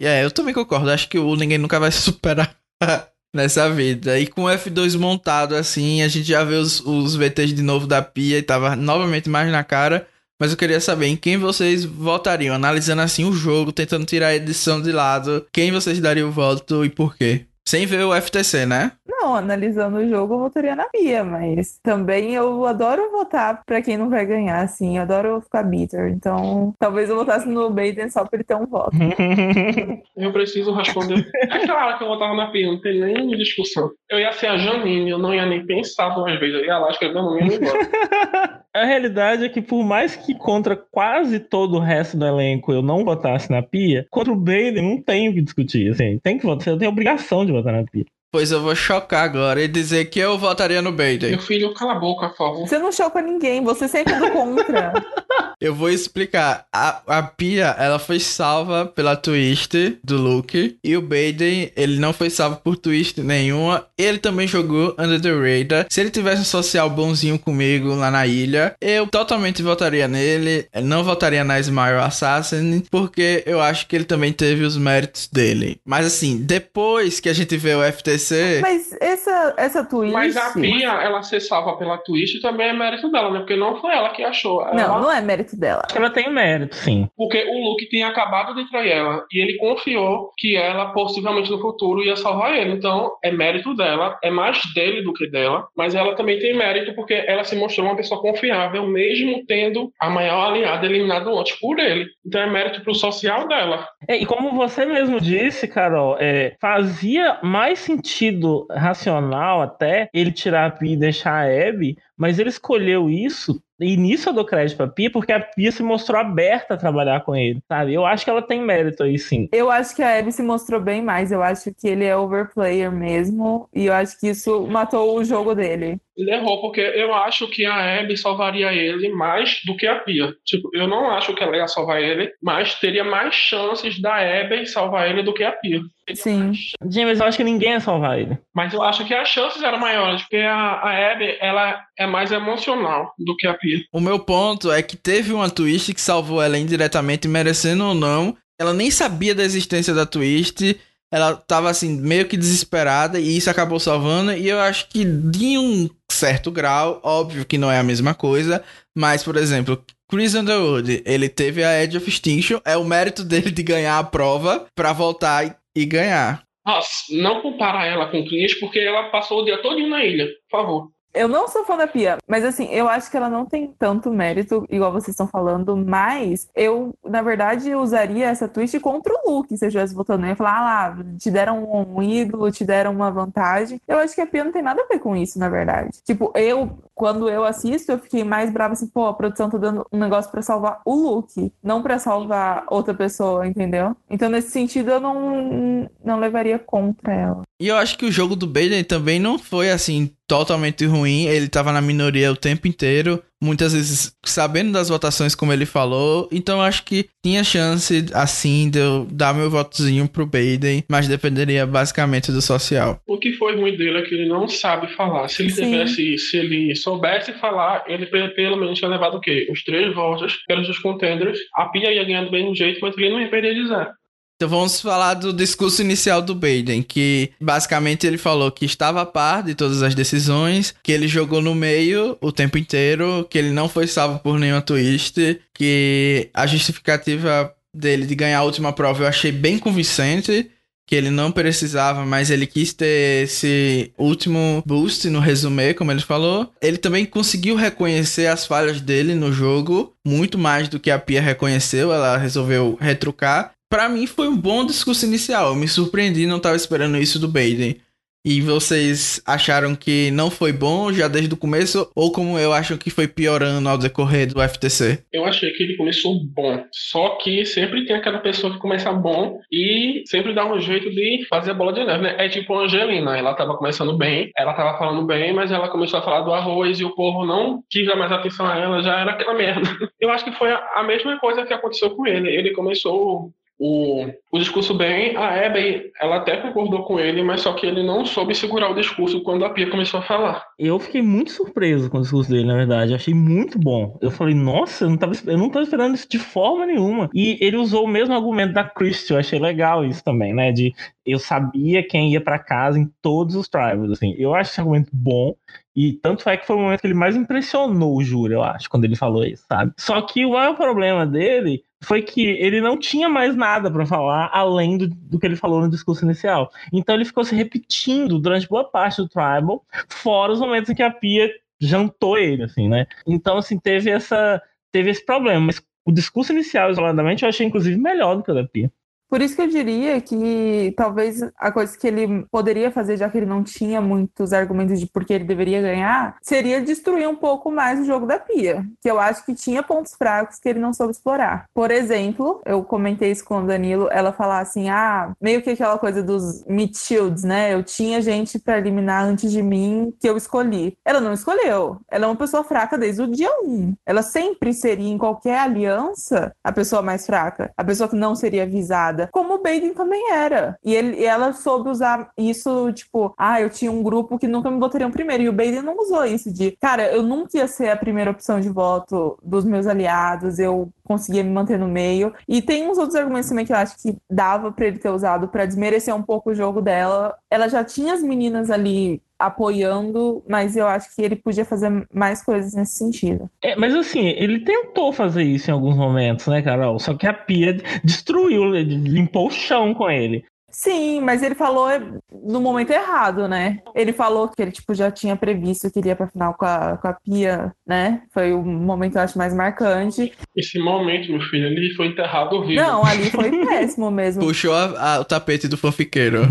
É, yeah, eu também concordo, acho que o U ninguém nunca vai se superar. nessa vida. E com o F2 montado assim, a gente já vê os, os VTs de novo da Pia e tava novamente mais na cara. Mas eu queria saber em quem vocês votariam, analisando assim o jogo, tentando tirar a edição de lado. Quem vocês dariam o voto e por quê? Sem ver o FTC, né? Não, analisando o jogo, eu votaria na Bia, mas também eu adoro votar pra quem não vai ganhar, assim. Eu adoro ficar bitter. Então, talvez eu votasse no Baden só pra ele ter um voto. eu preciso responder. É claro que eu votava na Bia, não tem nem discussão. Eu ia ser a Janine, eu não ia nem pensar duas vezes. Eu ia lá escrever no nome e embora. A realidade é que, por mais que contra quase todo o resto do elenco eu não votasse na Pia, contra o Baden não tem o que discutir. Assim, tem que votar, você tem a obrigação de votar na Pia. Pois eu vou chocar agora e dizer que eu votaria no Baden. Meu filho, cala a boca, por favor. Você não choca ninguém, você sempre é do contra. eu vou explicar. A, a Pia, ela foi salva pela twist do Luke. E o Baden, ele não foi salvo por twist nenhuma. Ele também jogou Under the Radar. Se ele tivesse um social bonzinho comigo lá na ilha, eu totalmente votaria nele. Eu não votaria na Smile Assassin, porque eu acho que ele também teve os méritos dele. Mas assim, depois que a gente vê o FTC mas essa, essa twist. Mas a Pia, ela ser salva pela twist também é mérito dela, né? Porque não foi ela que achou. Ela... Não, não é mérito dela. Ela tem mérito, sim. Porque o Luke tinha acabado de trair ela e ele confiou que ela possivelmente no futuro ia salvar ele. Então é mérito dela, é mais dele do que dela. Mas ela também tem mérito porque ela se mostrou uma pessoa confiável, mesmo tendo a maior aliada eliminado antes por ele. Então é mérito pro social dela. É, e como você mesmo disse, Carol, é, fazia mais sentido sentido racional até ele tirar a Pi e deixar a Abby, mas ele escolheu isso e nisso eu dou crédito pra Pia, porque a Pia se mostrou aberta a trabalhar com ele, sabe? Eu acho que ela tem mérito aí, sim. Eu acho que a Abby se mostrou bem mais. Eu acho que ele é overplayer mesmo. E eu acho que isso matou o jogo dele. Ele errou, porque eu acho que a Abby salvaria ele mais do que a Pia. Tipo, eu não acho que ela ia salvar ele, mas teria mais chances da Abby salvar ele do que a Pia. Sim. James, eu acho que ninguém ia salvar ele. Mas eu acho que as chances eram maiores, porque a, a Abby, ela é mais emocional do que a Pia. O meu ponto é que teve uma twist que salvou ela indiretamente, merecendo ou não. Ela nem sabia da existência da twist. Ela tava assim, meio que desesperada, e isso acabou salvando. E eu acho que de um certo grau, óbvio que não é a mesma coisa. Mas, por exemplo, Chris Underwood, ele teve a Edge of Extinction, é o mérito dele de ganhar a prova para voltar e ganhar. Nossa, não comparar ela com Chris, porque ela passou o dia todo na ilha, por favor. Eu não sou fã da Pia, mas assim, eu acho que ela não tem tanto mérito, igual vocês estão falando, mas eu, na verdade, usaria essa twist contra o Luke, se eu estivesse votando. Eu ia falar, ah lá, te deram um ídolo, te deram uma vantagem. Eu acho que a Pia não tem nada a ver com isso, na verdade. Tipo, eu, quando eu assisto, eu fiquei mais brava assim, pô, a produção tá dando um negócio para salvar o Luke, não para salvar outra pessoa, entendeu? Então, nesse sentido, eu não, não levaria contra ela. E eu acho que o jogo do Baden também não foi assim totalmente ruim. Ele tava na minoria o tempo inteiro, muitas vezes sabendo das votações, como ele falou. Então eu acho que tinha chance, assim, de eu dar meu votozinho pro Baden, mas dependeria basicamente do social. O que foi ruim dele é que ele não sabe falar. Se ele tivesse, se ele soubesse falar, ele pelo menos tinha levado o quê? Os três votos pelos os contenders. A Pia ia ganhar do mesmo jeito, mas ele não ia perder de zero. Então vamos falar do discurso inicial do Baden, que basicamente ele falou que estava a par de todas as decisões, que ele jogou no meio o tempo inteiro, que ele não foi salvo por nenhuma twist, que a justificativa dele de ganhar a última prova eu achei bem convincente. que ele não precisava, mas ele quis ter esse último boost no resumê, como ele falou. Ele também conseguiu reconhecer as falhas dele no jogo, muito mais do que a Pia reconheceu, ela resolveu retrucar. Para mim foi um bom discurso inicial, eu me surpreendi, não estava esperando isso do Baden. E vocês acharam que não foi bom já desde o começo? Ou como eu acho que foi piorando ao decorrer do FTC? Eu achei que ele começou bom. Só que sempre tem aquela pessoa que começa bom e sempre dá um jeito de fazer a bola de neve, né? É tipo a Angelina. Ela tava começando bem, ela tava falando bem, mas ela começou a falar do arroz e o povo não quis dar mais atenção a ela, já era aquela merda. Eu acho que foi a mesma coisa que aconteceu com ele. Ele começou o, o discurso bem, a Abby, ela até concordou com ele, mas só que ele não soube segurar o discurso quando a Pia começou a falar. Eu fiquei muito surpreso com o discurso dele, na verdade. Eu achei muito bom. Eu falei, nossa, eu não tava, eu não tava esperando isso de forma nenhuma. E ele usou o mesmo argumento da Christie, eu achei legal isso também, né? De eu sabia quem ia para casa em todos os tribals, assim. Eu acho esse argumento bom. E tanto é que foi o momento que ele mais impressionou o júri, eu acho, quando ele falou isso, sabe? Só que o maior problema dele foi que ele não tinha mais nada para falar além do, do, que ele falou no discurso inicial. Então ele ficou se repetindo durante boa parte do Tribal, fora os momentos em que a Pia jantou ele, assim, né? Então, assim, teve essa teve esse problema, mas o discurso inicial, isoladamente, eu achei inclusive melhor do que o da Pia. Por isso que eu diria que talvez a coisa que ele poderia fazer, já que ele não tinha muitos argumentos de por que ele deveria ganhar, seria destruir um pouco mais o jogo da Pia, que eu acho que tinha pontos fracos que ele não soube explorar. Por exemplo, eu comentei isso com o Danilo, ela falar assim: ah, meio que aquela coisa dos meat shields, né? Eu tinha gente para eliminar antes de mim que eu escolhi. Ela não escolheu. Ela é uma pessoa fraca desde o dia 1. Ela sempre seria, em qualquer aliança, a pessoa mais fraca, a pessoa que não seria avisada como Baden também era. E, ele, e ela soube usar isso, tipo, ah, eu tinha um grupo que nunca me votariam primeiro. E o Baden não usou isso de, cara, eu nunca ia ser a primeira opção de voto dos meus aliados, eu conseguia me manter no meio. E tem uns outros argumentos também que eu acho que dava para ele ter usado para desmerecer um pouco o jogo dela. Ela já tinha as meninas ali apoiando, mas eu acho que ele podia fazer mais coisas nesse sentido. É, mas assim, ele tentou fazer isso em alguns momentos, né, Carol? Só que a Pia destruiu, limpou o chão com ele. Sim, mas ele falou no momento errado, né? Ele falou que ele tipo, já tinha previsto que iria pra final com a, com a Pia, né? Foi o momento, eu acho, mais marcante. Esse momento, meu filho, ele foi enterrado horrível. Não, ali foi péssimo mesmo. Puxou a, a, o tapete do fanfiqueiro.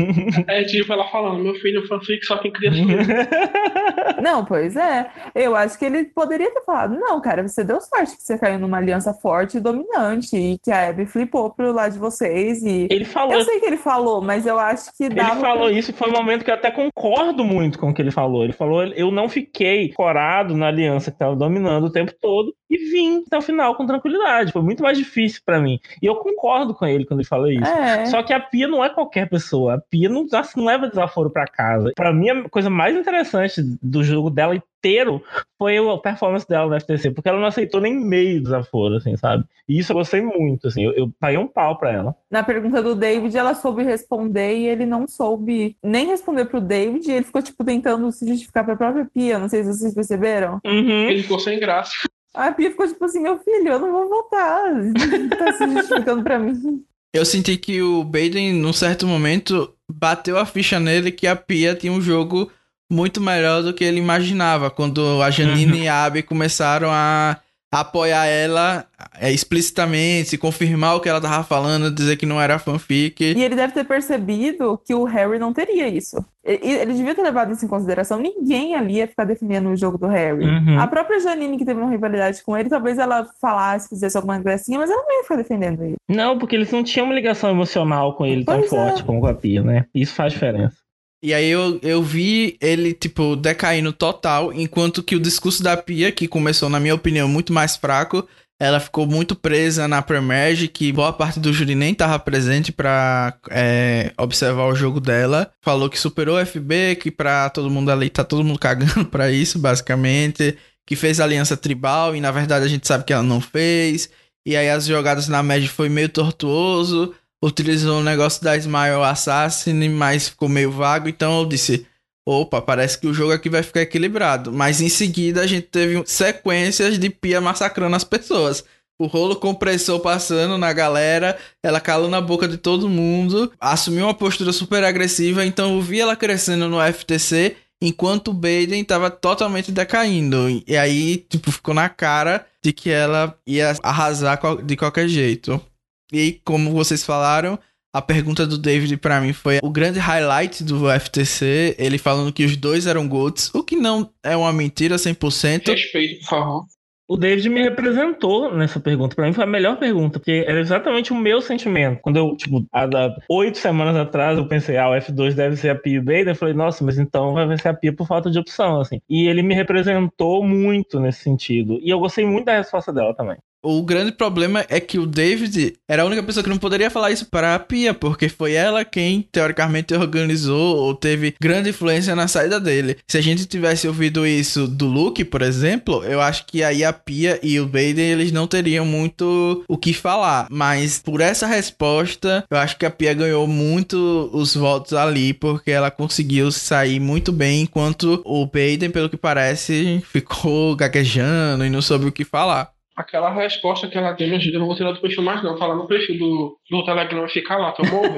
é tipo ela falando, meu filho, fanfic só quem cria Não, pois é. Eu acho que ele poderia ter falado, não, cara, você deu sorte que você caiu numa aliança forte e dominante e que a Abby flipou pro lado de vocês e... Ele falou... Eu sei que ele ele falou, mas eu acho que dava Ele falou isso e foi um momento que eu até concordo muito com o que ele falou. Ele falou: eu não fiquei corado na aliança que estava dominando o tempo todo e vim até o final com tranquilidade. Foi muito mais difícil para mim. E eu concordo com ele quando ele fala isso. É. Só que a Pia não é qualquer pessoa. A Pia não, não leva desaforo para casa. Para mim, a coisa mais interessante do jogo dela inteiro foi a performance dela no FTC, porque ela não aceitou nem meio desaforo, assim, sabe? E isso eu gostei muito, assim, eu, eu paguei um pau pra ela. Na pergunta do David, ela soube responder e ele não soube nem responder pro David, ele ficou, tipo, tentando se justificar pra própria Pia, não sei se vocês perceberam. Uhum. Ele ficou sem graça. A Pia ficou tipo assim, meu filho, eu não vou voltar. tá se justificando pra mim. Eu senti que o Baden, num certo momento, bateu a ficha nele que a Pia tinha um jogo muito melhor do que ele imaginava. Quando a Janine uhum. e a Abby começaram a apoiar ela é, explicitamente, confirmar o que ela tava falando, dizer que não era fanfic. E ele deve ter percebido que o Harry não teria isso. Ele, ele devia ter levado isso em consideração. Ninguém ali ia ficar defendendo o jogo do Harry. Uhum. A própria Janine, que teve uma rivalidade com ele, talvez ela falasse, fizesse alguma gracinha, mas ela não ia ficar defendendo ele. Não, porque eles não tinham uma ligação emocional com ele pois tão é. forte como com a Pia, né? Isso faz diferença. E aí eu, eu vi ele, tipo, decaindo total, enquanto que o discurso da Pia, que começou, na minha opinião, muito mais fraco, ela ficou muito presa na Premerge, que boa parte do júri nem estava presente para é, observar o jogo dela. Falou que superou o FB, que pra todo mundo ali tá todo mundo cagando pra isso, basicamente. Que fez aliança tribal e na verdade a gente sabe que ela não fez. E aí as jogadas na Magic foi meio tortuoso utilizou o negócio da Smile Assassin, mas ficou meio vago, então eu disse: opa, parece que o jogo aqui vai ficar equilibrado. Mas em seguida a gente teve sequências de Pia massacrando as pessoas. o rolo compressor passando na galera, ela calou na boca de todo mundo, assumiu uma postura super agressiva, então eu vi ela crescendo no FTC, enquanto o Baden tava totalmente decaindo. E aí, tipo, ficou na cara de que ela ia arrasar de qualquer jeito. E como vocês falaram, a pergunta do David para mim foi o grande highlight do FTC, ele falando que os dois eram GOATs, o que não é uma mentira 100%. Respeito, por favor. O David me representou nessa pergunta. Para mim foi a melhor pergunta, porque era exatamente o meu sentimento. Quando eu, tipo, há oito semanas atrás, eu pensei, ah, o F2 deve ser a Pia Bader. Eu falei, nossa, mas então vai ser a Pia por falta de opção, assim. E ele me representou muito nesse sentido. E eu gostei muito da resposta dela também. O grande problema é que o David era a única pessoa que não poderia falar isso para a Pia, porque foi ela quem, teoricamente, organizou ou teve grande influência na saída dele. Se a gente tivesse ouvido isso do Luke, por exemplo, eu acho que aí a Pia e o Baden eles não teriam muito o que falar. Mas por essa resposta, eu acho que a Pia ganhou muito os votos ali, porque ela conseguiu sair muito bem, enquanto o Baden, pelo que parece, ficou gaguejando e não soube o que falar aquela resposta que ela deu, meu eu não vou tirar do perfil mais não. Fala no perfil do, do Telegram e ficar lá, tomou?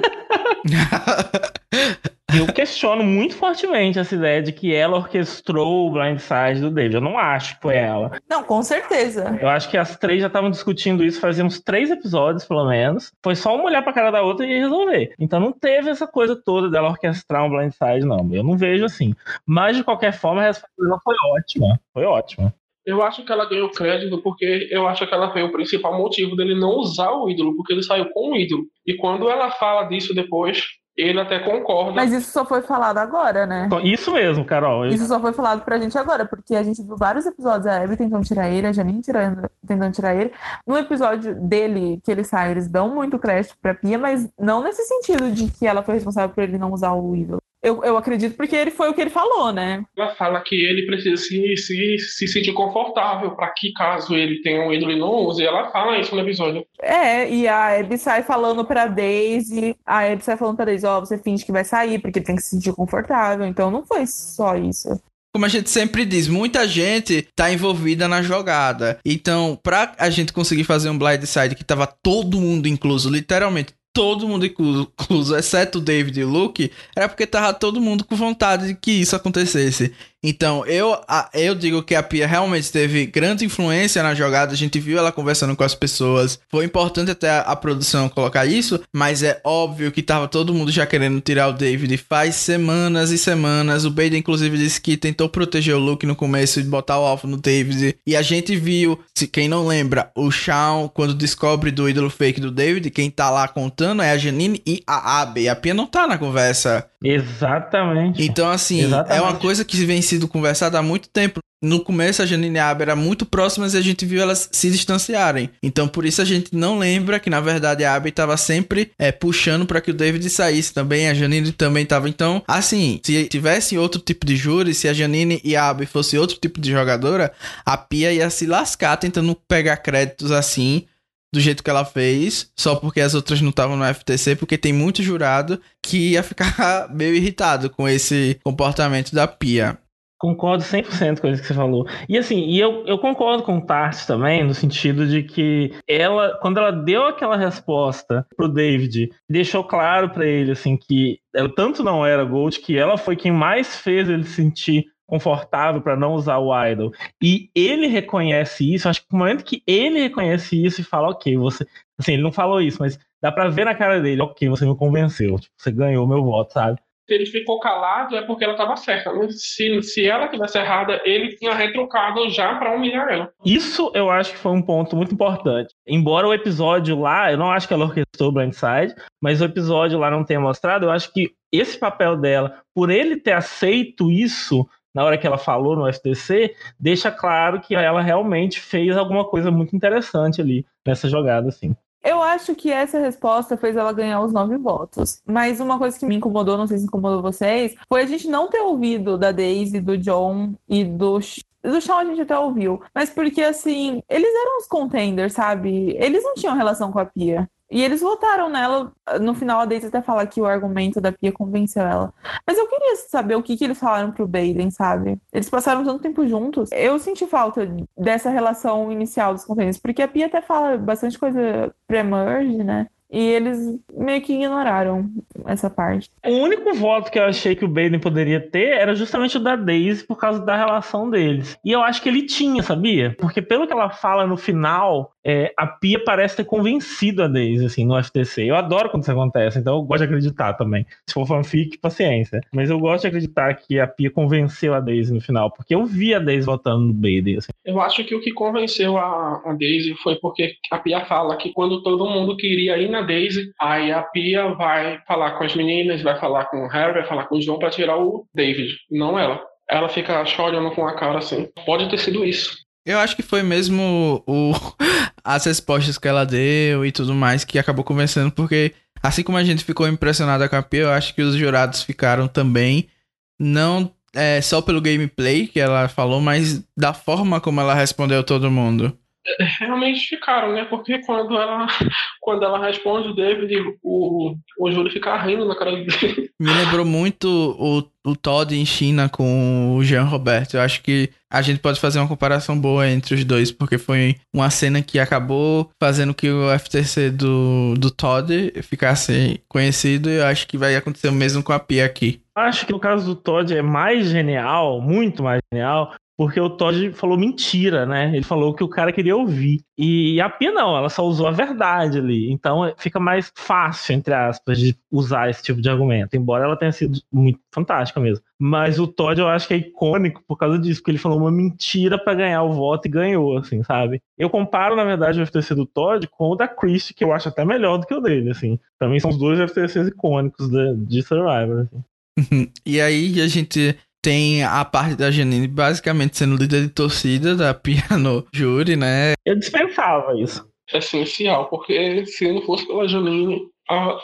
eu questiono muito fortemente essa ideia de que ela orquestrou o blindside do David. Eu não acho que foi ela. Não, com certeza. Eu acho que as três já estavam discutindo isso fazia uns três episódios, pelo menos. Foi só uma olhar pra cara da outra e resolver. Então não teve essa coisa toda dela orquestrar um blindside, não. Eu não vejo assim. Mas, de qualquer forma, a resposta dela foi ótima. Foi ótima. Eu acho que ela ganhou crédito porque eu acho que ela foi o principal motivo dele não usar o ídolo, porque ele saiu com o ídolo. E quando ela fala disso depois, ele até concorda. Mas isso só foi falado agora, né? Isso mesmo, Carol. Isso só foi falado pra gente agora, porque a gente viu vários episódios, a Abby tentando tirar ele, a Janine tirando, tentando tirar ele. No episódio dele, que ele sai, eles dão muito crédito pra Pia, mas não nesse sentido de que ela foi responsável por ele não usar o ídolo. Eu, eu acredito porque ele foi o que ele falou, né? Ela fala que ele precisa se, se, se sentir confortável para que, caso ele tenha um ídolo e não use, ela fala isso no episódio. É, e a Abby sai falando pra Daisy, a Abby sai falando pra Daisy, ó, oh, você finge que vai sair porque tem que se sentir confortável. Então não foi só isso como a gente sempre diz, muita gente tá envolvida na jogada. Então, pra a gente conseguir fazer um blindside que tava todo mundo incluso, literalmente todo mundo incluso, exceto o David e o Luke, era porque tava todo mundo com vontade de que isso acontecesse. Então, eu, eu digo que a Pia realmente teve grande influência na jogada. A gente viu ela conversando com as pessoas. Foi importante até a, produção colocar isso, mas é óbvio que tava todo mundo já querendo tirar o David faz semanas e semanas. O Baden, inclusive, disse que tentou proteger o Luke no começo e botar o alvo no David. E a gente viu, se quem não lembra, o Shawn, quando descobre do ídolo fake do David, quem tá lá contando é a Janine e a Abby. A Pia não tá na conversa. Exatamente. Então, assim, Exatamente. é uma coisa que vem sido conversado há muito tempo. No começo, a Janine e a Abby eram muito próximas e a gente viu elas se distanciarem. Então, por isso a gente não lembra que, na verdade, a Abby estava sempre é, puxando para que o David saísse também. A Janine também estava. Então, assim, se tivesse outro tipo de júri, se a Janine e a Abby fosse outro tipo de jogadora, a Pia ia se lascar tentando pegar créditos assim do jeito que ela fez, só porque as outras não estavam no FTC, porque tem muito jurado que ia ficar meio irritado com esse comportamento da Pia. Concordo 100% com isso que você falou. E assim, e eu, eu concordo com o Tart também, no sentido de que ela, quando ela deu aquela resposta pro David, deixou claro para ele, assim, que ela tanto não era Gold, que ela foi quem mais fez ele sentir confortável para não usar o idol. E ele reconhece isso, acho que no momento que ele reconhece isso e fala, ok, você. Assim, ele não falou isso, mas dá pra ver na cara dele, ok, você me convenceu, tipo, você ganhou meu voto, sabe? Ele ficou calado é porque ela estava certa. Se, se ela tivesse errada, ele tinha retrucado já para humilhar ela. Isso eu acho que foi um ponto muito importante. Embora o episódio lá, eu não acho que ela orquestrou o Blindside, mas o episódio lá não tenha mostrado, eu acho que esse papel dela, por ele ter aceito isso, na hora que ela falou no FTC, deixa claro que ela realmente fez alguma coisa muito interessante ali nessa jogada, assim. Eu acho que essa resposta fez ela ganhar os nove votos. Mas uma coisa que me incomodou, não sei se incomodou vocês, foi a gente não ter ouvido da Daisy, do John e do do Shawn a gente até ouviu. Mas porque, assim, eles eram os contenders, sabe? Eles não tinham relação com a Pia. E eles votaram nela. No final, a Daisy até fala que o argumento da Pia convenceu ela. Mas eu queria saber o que, que eles falaram pro Baden, sabe? Eles passaram tanto tempo juntos. Eu senti falta dessa relação inicial dos companheiros, porque a Pia até fala bastante coisa pré-merge, né? E eles meio que ignoraram essa parte. O único voto que eu achei que o Baden poderia ter era justamente o da Daisy por causa da relação deles. E eu acho que ele tinha, sabia? Porque pelo que ela fala no final, é, a Pia parece ter convencido a Daisy, assim, no FTC. Eu adoro quando isso acontece, então eu gosto de acreditar também. Se for fanfic, paciência. Mas eu gosto de acreditar que a Pia convenceu a Daisy no final, porque eu vi a Daisy votando no Baden, assim. Eu acho que o que convenceu a, a Daisy foi porque a Pia fala que quando todo mundo queria ir na Daisy, aí a Pia vai falar com as meninas, vai falar com o Harry, vai falar com o João para tirar o David, não ela. Ela fica chorando com a cara assim. Pode ter sido isso. Eu acho que foi mesmo o, as respostas que ela deu e tudo mais que acabou convencendo, porque assim como a gente ficou impressionada com a Pia, eu acho que os jurados ficaram também, não é, só pelo gameplay que ela falou, mas da forma como ela respondeu todo mundo realmente ficaram, né? Porque quando ela, quando ela responde o David, o, o Júlio fica rindo na cara dele. Me lembrou muito o, o Todd em China com o Jean Roberto. Eu acho que a gente pode fazer uma comparação boa entre os dois, porque foi uma cena que acabou fazendo que o FTC do, do Todd ficasse conhecido e eu acho que vai acontecer o mesmo com a Pia aqui. Acho que no caso do Todd é mais genial, muito mais genial, porque o Todd falou mentira, né? Ele falou que o cara queria ouvir. E a Pia não, ela só usou a verdade ali. Então fica mais fácil, entre aspas, de usar esse tipo de argumento. Embora ela tenha sido muito fantástica mesmo. Mas o Todd eu acho que é icônico por causa disso, porque ele falou uma mentira para ganhar o voto e ganhou, assim, sabe? Eu comparo, na verdade, o FTC do Todd com o da Christie, que eu acho até melhor do que o dele, assim. Mim são os dois FTCs icônicos de, de Survivor, assim. e aí a gente tem a parte da Janine basicamente sendo líder de torcida da piano júri, né? Eu dispensava isso. É essencial, porque se não fosse pela Janine,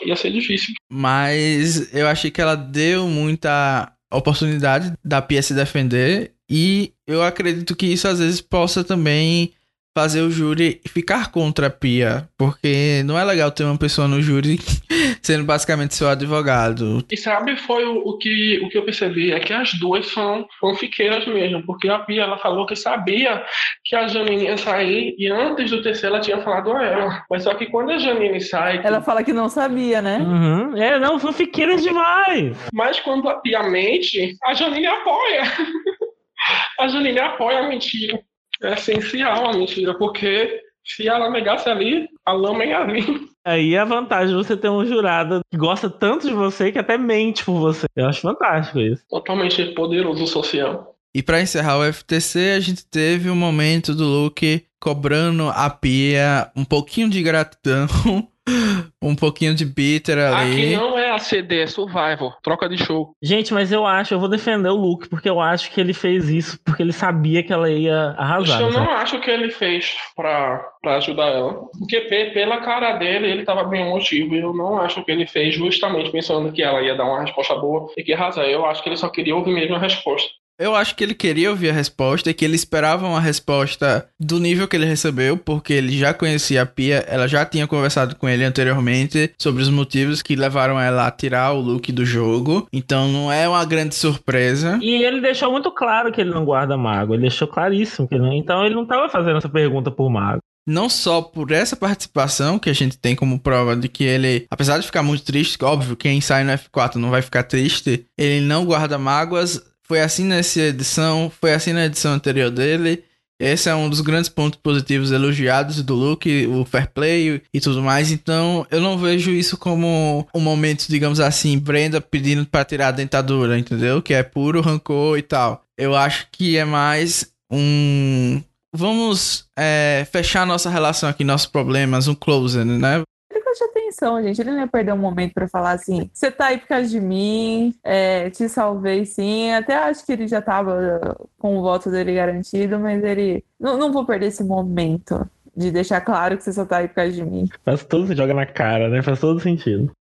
ia ser difícil. Mas eu achei que ela deu muita oportunidade da Pia se defender e eu acredito que isso às vezes possa também fazer o júri ficar contra a Pia, porque não é legal ter uma pessoa no júri sendo basicamente seu advogado. E sabe, foi o, o, que, o que eu percebi, é que as duas são fanfiqueiras mesmo, porque a Pia ela falou que sabia que a Janine ia sair e antes do terceiro ela tinha falado a ela. Mas só que quando a Janine sai... Ela fala que não sabia, né? Uhum. É, não, fanfiqueiras demais! Mas quando a Pia mente, a Janine apoia. a Janine apoia a mentira é essencial a mentira, porque se ela negasse ali, a lama ia vir. Aí é a vantagem de você ter um jurado que gosta tanto de você que até mente por você. Eu acho fantástico isso. Totalmente poderoso social. E para encerrar o FTC, a gente teve um momento do Luke cobrando a Pia um pouquinho de gratidão um pouquinho de bitter ali. Aqui não é ACD, é Survival. Troca de show. Gente, mas eu acho, eu vou defender o Luke, porque eu acho que ele fez isso porque ele sabia que ela ia arrasar. Eu não acho que ele fez pra, pra ajudar ela. Porque pela cara dele, ele tava bem emotivo. E eu não acho que ele fez justamente pensando que ela ia dar uma resposta boa e que arrasar. Eu acho que ele só queria ouvir mesmo a resposta. Eu acho que ele queria ouvir a resposta e que ele esperava uma resposta do nível que ele recebeu, porque ele já conhecia a Pia, ela já tinha conversado com ele anteriormente sobre os motivos que levaram ela a tirar o look do jogo. Então não é uma grande surpresa. E ele deixou muito claro que ele não guarda mago, ele deixou claríssimo que ele não... Então ele não estava fazendo essa pergunta por mago não só por essa participação que a gente tem como prova de que ele, apesar de ficar muito triste, óbvio, quem sai no F4 não vai ficar triste, ele não guarda mágoas, foi assim nessa edição, foi assim na edição anterior dele. Esse é um dos grandes pontos positivos elogiados do Luke, o fair play e tudo mais. Então, eu não vejo isso como um momento, digamos assim, Brenda pedindo para tirar a dentadura, entendeu? Que é puro rancor e tal. Eu acho que é mais um. Vamos é, fechar nossa relação aqui, nossos problemas, um closer, né? Atenção, gente. Ele não ia perder um momento para falar assim: você tá aí por causa de mim, é, te salvei sim. Até acho que ele já tava com o voto dele garantido, mas ele. Não, não vou perder esse momento de deixar claro que você só tá aí por causa de mim. Faz todo se joga na cara, né? Faz todo sentido.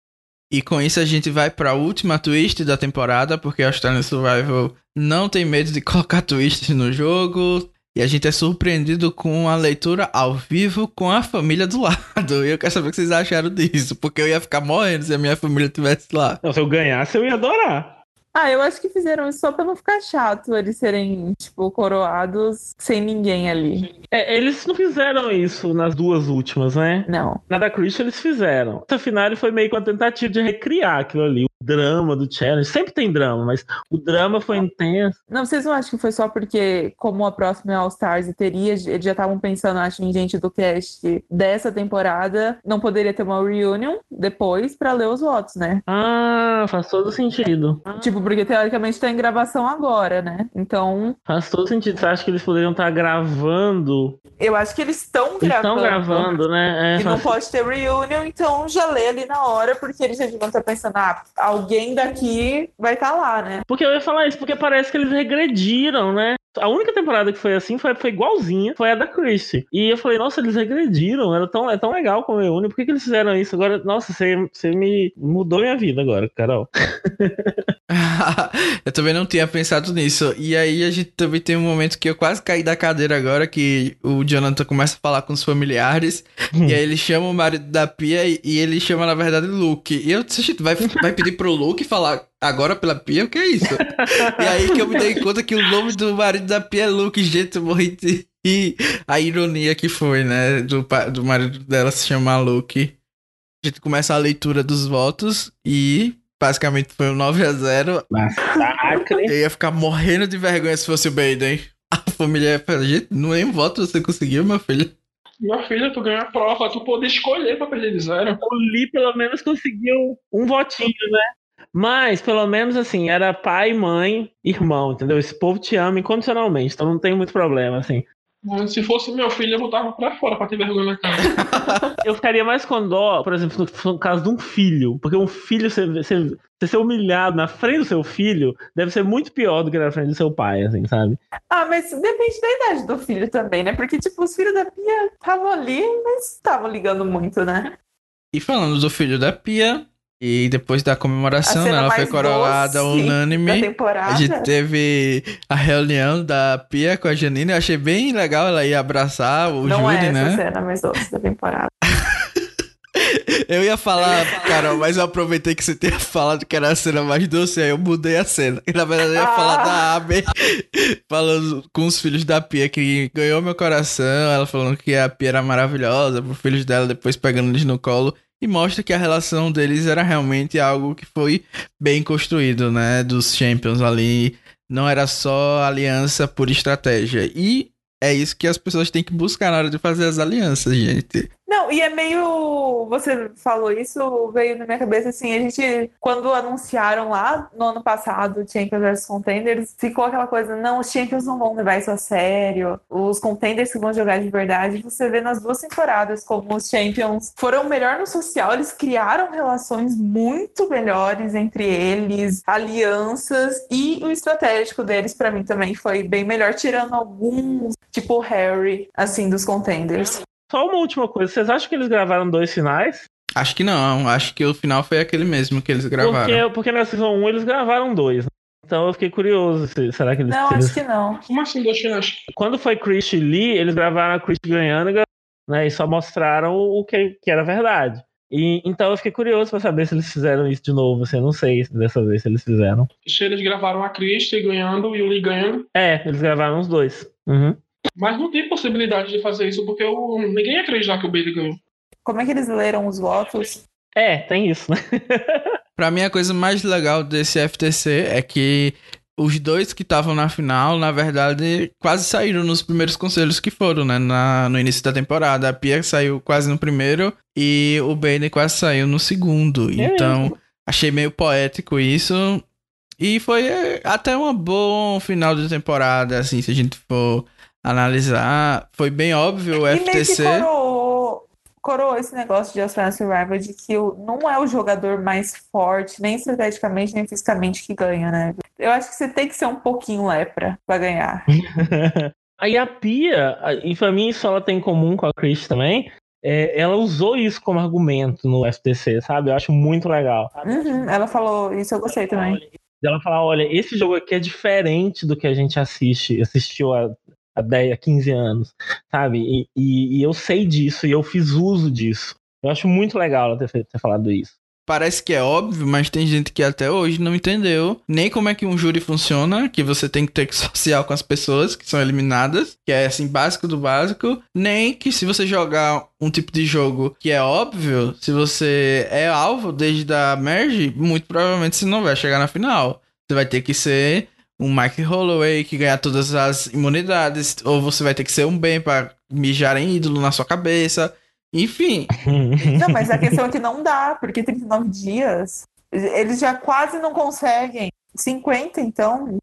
E com isso a gente vai para a última twist da temporada, porque a Australian Survival não tem medo de colocar twists no jogo. E a gente é surpreendido com a leitura ao vivo com a família do lado. E eu quero saber o que vocês acharam disso, porque eu ia ficar morrendo se a minha família estivesse lá. Não, se eu ganhasse, eu ia adorar. Ah, eu acho que fizeram isso só pra não ficar chato eles serem, tipo, coroados sem ninguém ali. É, eles não fizeram isso nas duas últimas, né? Não. Na da Christian eles fizeram. Essa final foi meio que uma tentativa de recriar aquilo ali. Drama do challenge. Sempre tem drama, mas o drama foi intenso. Não, vocês não acham que foi só porque, como a próxima é All Stars e teria, eles já estavam pensando, acho, em gente do cast dessa temporada, não poderia ter uma reunion depois pra ler os votos, né? Ah, faz todo sentido. Tipo, porque teoricamente tá em gravação agora, né? Então, Faz todo sentido. Você acha que eles poderiam estar gravando? eu acho que eles estão gravando. estão gravando, né? É, E não pode ter reunion, então já lê ali na hora, porque eles já deviam estar pensando, ah, alguém daqui vai estar lá, né? Porque eu ia falar isso, porque parece que eles regrediram, né? A única temporada que foi assim foi, foi igualzinha, foi a da Christie. E eu falei, nossa, eles regrediram, era tão, é tão legal como eu Por que, que eles fizeram isso? Agora, nossa, você, você me mudou minha vida agora, Carol. eu também não tinha pensado nisso. E aí a gente também tem um momento que eu quase caí da cadeira agora, que o Jonathan começa a falar com os familiares. e aí ele chama o marido da Pia e, e ele chama, na verdade, Luke. E eu gente, vai, vai pedir pro Luke falar agora pela Pia? O que é isso? e aí que eu me dei conta que o nome do marido da Pia é Luke, gente, eu morri de... E a ironia que foi, né, do, do marido dela se chamar Luke. A gente começa a leitura dos votos e basicamente foi um 9 a 0 Massacre. eu ia ficar morrendo de vergonha se fosse o Baden. A família ia falar, gente, nem voto você conseguiu, meu filho. Minha filha, tu ganhou a prova, tu pode escolher pra perder de zero. o Lee pelo menos conseguiu um votinho, né? Mas, pelo menos assim, era pai, mãe, irmão, entendeu? Esse povo te ama incondicionalmente, então não tem muito problema, assim. Se fosse meu filho, eu botava pra fora pra ter vergonha na cara. Eu ficaria mais com dó, por exemplo, no, no caso de um filho. Porque um filho, você, você, você ser humilhado na frente do seu filho, deve ser muito pior do que na frente do seu pai, assim, sabe? Ah, mas depende da idade do filho também, né? Porque, tipo, os filhos da Pia estavam ali, mas estavam ligando muito, né? E falando do filho da Pia, e depois da comemoração, né, ela foi coroada unânime. temporada. A gente teve a reunião da Pia com a Janine. Eu achei bem legal ela ir abraçar o Não Júlio, é essa né? cena mais doce da temporada. Eu ia falar, Carol, mas eu aproveitei que você tinha falado que era a cena mais doce, aí eu mudei a cena. E na verdade eu ia Ah. falar da Abby falando com os filhos da Pia, que ganhou meu coração, ela falando que a Pia era maravilhosa, os filhos dela depois pegando eles no colo. E mostra que a relação deles era realmente algo que foi bem construído, né? Dos Champions ali. Não era só aliança por estratégia. E é isso que as pessoas têm que buscar na hora de fazer as alianças, gente. Não, e é meio. Você falou isso, veio na minha cabeça assim. A gente, quando anunciaram lá no ano passado Champions vs Contenders, ficou aquela coisa: não, os Champions não vão levar isso a sério. Os Contenders que vão jogar de verdade. Você vê nas duas temporadas como os Champions foram melhor no social, eles criaram relações muito melhores entre eles, alianças, e o estratégico deles, pra mim, também foi bem melhor, tirando alguns, tipo Harry, assim, dos Contenders. Só uma última coisa, vocês acham que eles gravaram dois finais? Acho que não, acho que o final foi aquele mesmo que eles gravaram. Porque, porque na Season 1 eles gravaram dois. né? Então eu fiquei curioso, se- será que eles... Não, eles- acho que não. Como assim, dois finais? Quando foi Chris e Lee, eles gravaram a Chris ganhando né, e só mostraram o que, que era verdade. E, então eu fiquei curioso pra saber se eles fizeram isso de novo. Assim, eu não sei dessa vez se eles fizeram. Se eles gravaram a Christie ganhando e o Lee ganhando. É, eles gravaram os dois. Uhum. Mas não tem possibilidade de fazer isso, porque o... ninguém ia acreditar que o Bailey ganhou. Como é que eles leram os votos? É, tem isso, né? Pra mim, a coisa mais legal desse FTC é que os dois que estavam na final, na verdade, quase saíram nos primeiros conselhos que foram, né? Na, no início da temporada. A Pia saiu quase no primeiro e o Bailey quase saiu no segundo. É Então, achei meio poético isso. E foi é, até um bom final de temporada, assim, se a gente for analisar. Foi bem óbvio o E meio que FTC. coroou, coroou esse negócio de Australian Survivor de que o- não é o jogador mais forte, nem estrategicamente, nem fisicamente que ganha, né? Eu acho que você tem que ser um pouquinho lepra pra ganhar. Aí a Pia, e pra mim isso ela tem em comum com a Chris também, é, ela usou isso como argumento no FTC, sabe? Eu acho muito legal. Uhum, ela falou isso, eu gostei também. Ela falar, olha, esse jogo aqui é diferente do que a gente assiste, assistiu há há 10, há 15 anos, sabe? E, e, e eu sei disso e eu fiz uso disso. Eu acho muito legal ela ter, ter falado isso parece que é óbvio, mas tem gente que até hoje não entendeu nem como é que um júri funciona, que você tem que ter que social com as pessoas que são eliminadas, que é assim básico do básico, nem que se você jogar um tipo de jogo que é óbvio, se você é alvo desde a merge, muito provavelmente você não vai chegar na final. Você vai ter que ser um Mike Holloway que ganhar todas as imunidades, ou você vai ter que ser um bem para mijar em ídolo na sua cabeça. Enfim. Não, mas a questão é que não dá, porque 39 dias, eles já quase não conseguem. 50, então.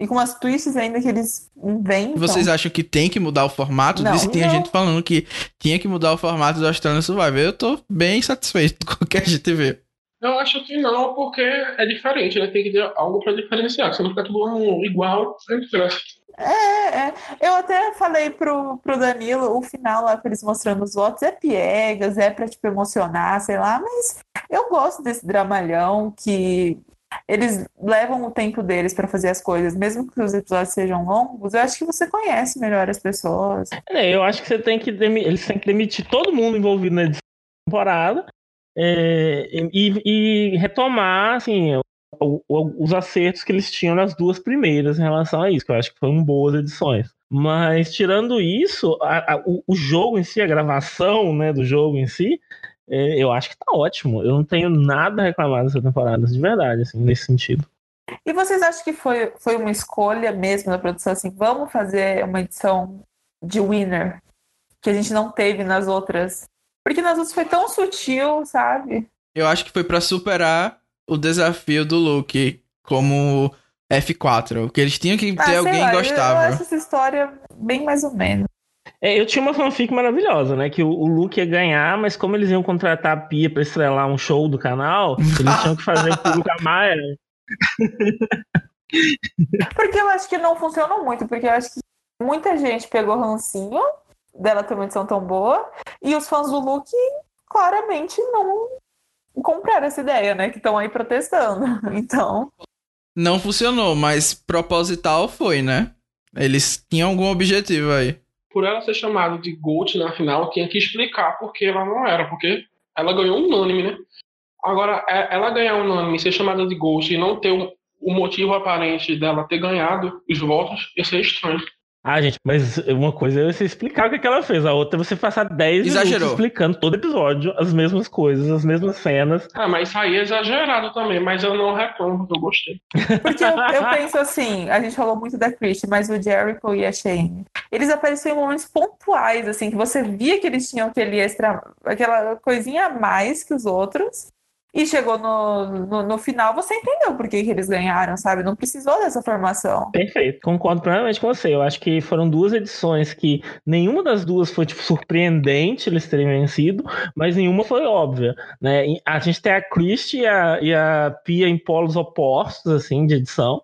E com as twists ainda que eles inventam. Vocês acham que tem que mudar o formato? Não, Disse, tinha gente falando que tinha que mudar o formato do Australian Survivor. Eu tô bem satisfeito com o que a gente vê. Eu acho que não, porque é diferente, né? Tem que ter algo pra diferenciar. Se não ficar tudo igual, sempre cresce. É, é, eu até falei pro, pro Danilo, o final lá que eles mostrando os votos é piegas, é pra tipo emocionar, sei lá, mas eu gosto desse dramalhão que eles levam o tempo deles para fazer as coisas, mesmo que os episódios sejam longos, eu acho que você conhece melhor as pessoas. É, eu acho que você tem que eles têm que demitir todo mundo envolvido na temporada é, e, e, retomar assim os acertos que eles tinham nas duas primeiras em relação a isso, que eu acho que foram boas edições. Mas tirando isso, a, a, o, o, jogo em si, a gravação né, do jogo em si, é, eu acho que tá ótimo. Eu não tenho nada a reclamar dessa temporada, de verdade, assim, nesse sentido. E vocês acham que foi, foi uma escolha mesmo da produção, assim, vamos fazer uma edição de winner que a gente não teve nas outras? Porque nas outras foi tão sutil, sabe? Eu acho que foi para superar o desafio do Luke como F4. Que eles tinham que ter ah, alguém lá, que gostava. Eu acho essa história bem mais ou menos. É, eu tinha uma fanfic maravilhosa, né? Que o, o, Luke ia ganhar, mas como eles iam contratar a Pia pra estrelar um show do canal, eles tinham que fazer o público amar Porque eu acho que não funcionou muito, porque eu acho que muita gente pegou rancinho dela uma edição tão boa, e os fãs do Luke claramente não compraram essa ideia, né? Que estão aí protestando. Então. Não funcionou, mas proposital foi, né? Eles tinham algum objetivo aí. Por ela ser chamada de Gold na final, tinha que explicar por que ela não era, porque ela ganhou unânime, né? Agora, é, ela ganhar unânime, ser chamada de Ghost e não ter o motivo aparente dela ter ganhado os votos, ia ser estranho. Ah, gente, mas uma coisa é você explicar o que, é que ela fez, a outra é você passar 10 Exagerou. minutos explicando todo episódio, as mesmas coisas, as mesmas cenas. Ah, mas isso aí é exagerado também, mas eu não reclamo, eu gostei. Porque eu, eu penso assim, a gente falou muito da Christie, mas o Jericho e a Shane, eles apareciam em momentos pontuais, assim, que você via que eles tinham aquele extra, aquela coisinha a mais que os outros, e chegou no, no, no, final, você entendeu por que, que eles ganharam, sabe? Não precisou dessa formação. Perfeito, concordo plenamente com você. Eu acho que foram duas edições que nenhuma das duas foi tipo, surpreendente eles terem vencido, mas nenhuma foi óbvia. Né? A gente tem a Christie e a, e a Pia em polos opostos, assim, de edição.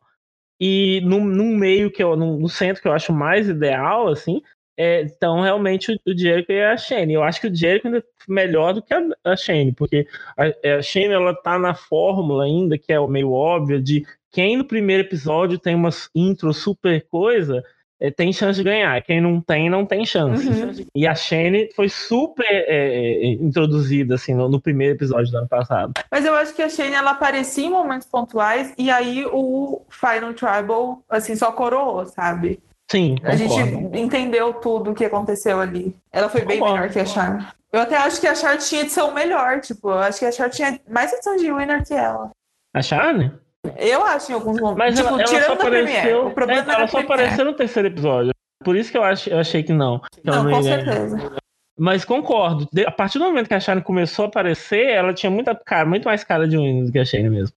E no, no meio, que eu, no, no centro que eu acho mais ideal, assim, é, então, realmente, o, Jericho e a Shane. Eu acho que o Jericho ainda é melhor do que a, a Shane, porque a, é, a Shane ela tá na fórmula ainda, que é meio óbvia, de quem no primeiro episódio tem uma intro super coisa, é, tem chance de ganhar. Quem não tem, não tem chance. Uhum. E a Shane foi super é, é, introduzida assim no, no, primeiro episódio do ano passado. Mas eu acho que a Shane ela aparecia em momentos pontuais e aí o Final Tribal assim só coroou, sabe? Sim, concordo. A gente entendeu tudo o que aconteceu ali. Ela foi bem concordo. melhor que a Char. Eu até acho que a Char tinha edição melhor, tipo, eu acho que a Char tinha mais edição de winner que ela. A Char, né? Eu acho em alguns momentos. Mas tipo, ela, ela só apareceu, o problema é, ela só apareceu no terceiro episódio. Por isso que eu, ach, eu achei que não. Que não, não com certeza. Mas concordo. A partir do momento que a Shane começou a aparecer, ela tinha muita cara, muito mais cara de Winner do que a Shane mesmo.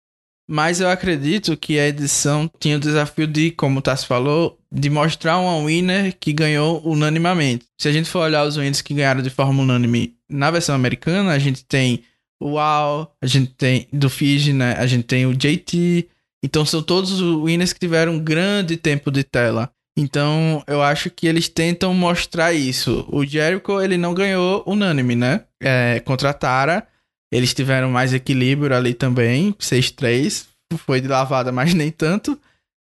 Mas eu acredito que a edição tinha o desafio de, como o Tassi falou, de mostrar uma winner que ganhou unanimamente. Se a gente for olhar os winners que ganharam de forma unânime na versão americana, a gente tem o Al, a gente tem do Fiji, né? A gente tem o JT. Então são todos os winners que tiveram um grande tempo de tela. Então eu acho que eles tentam mostrar isso. O Jericho ele não ganhou unânime, né? É, contra a Tara. Eles tiveram mais equilíbrio ali também, 6-3, foi de lavada, mas nem tanto.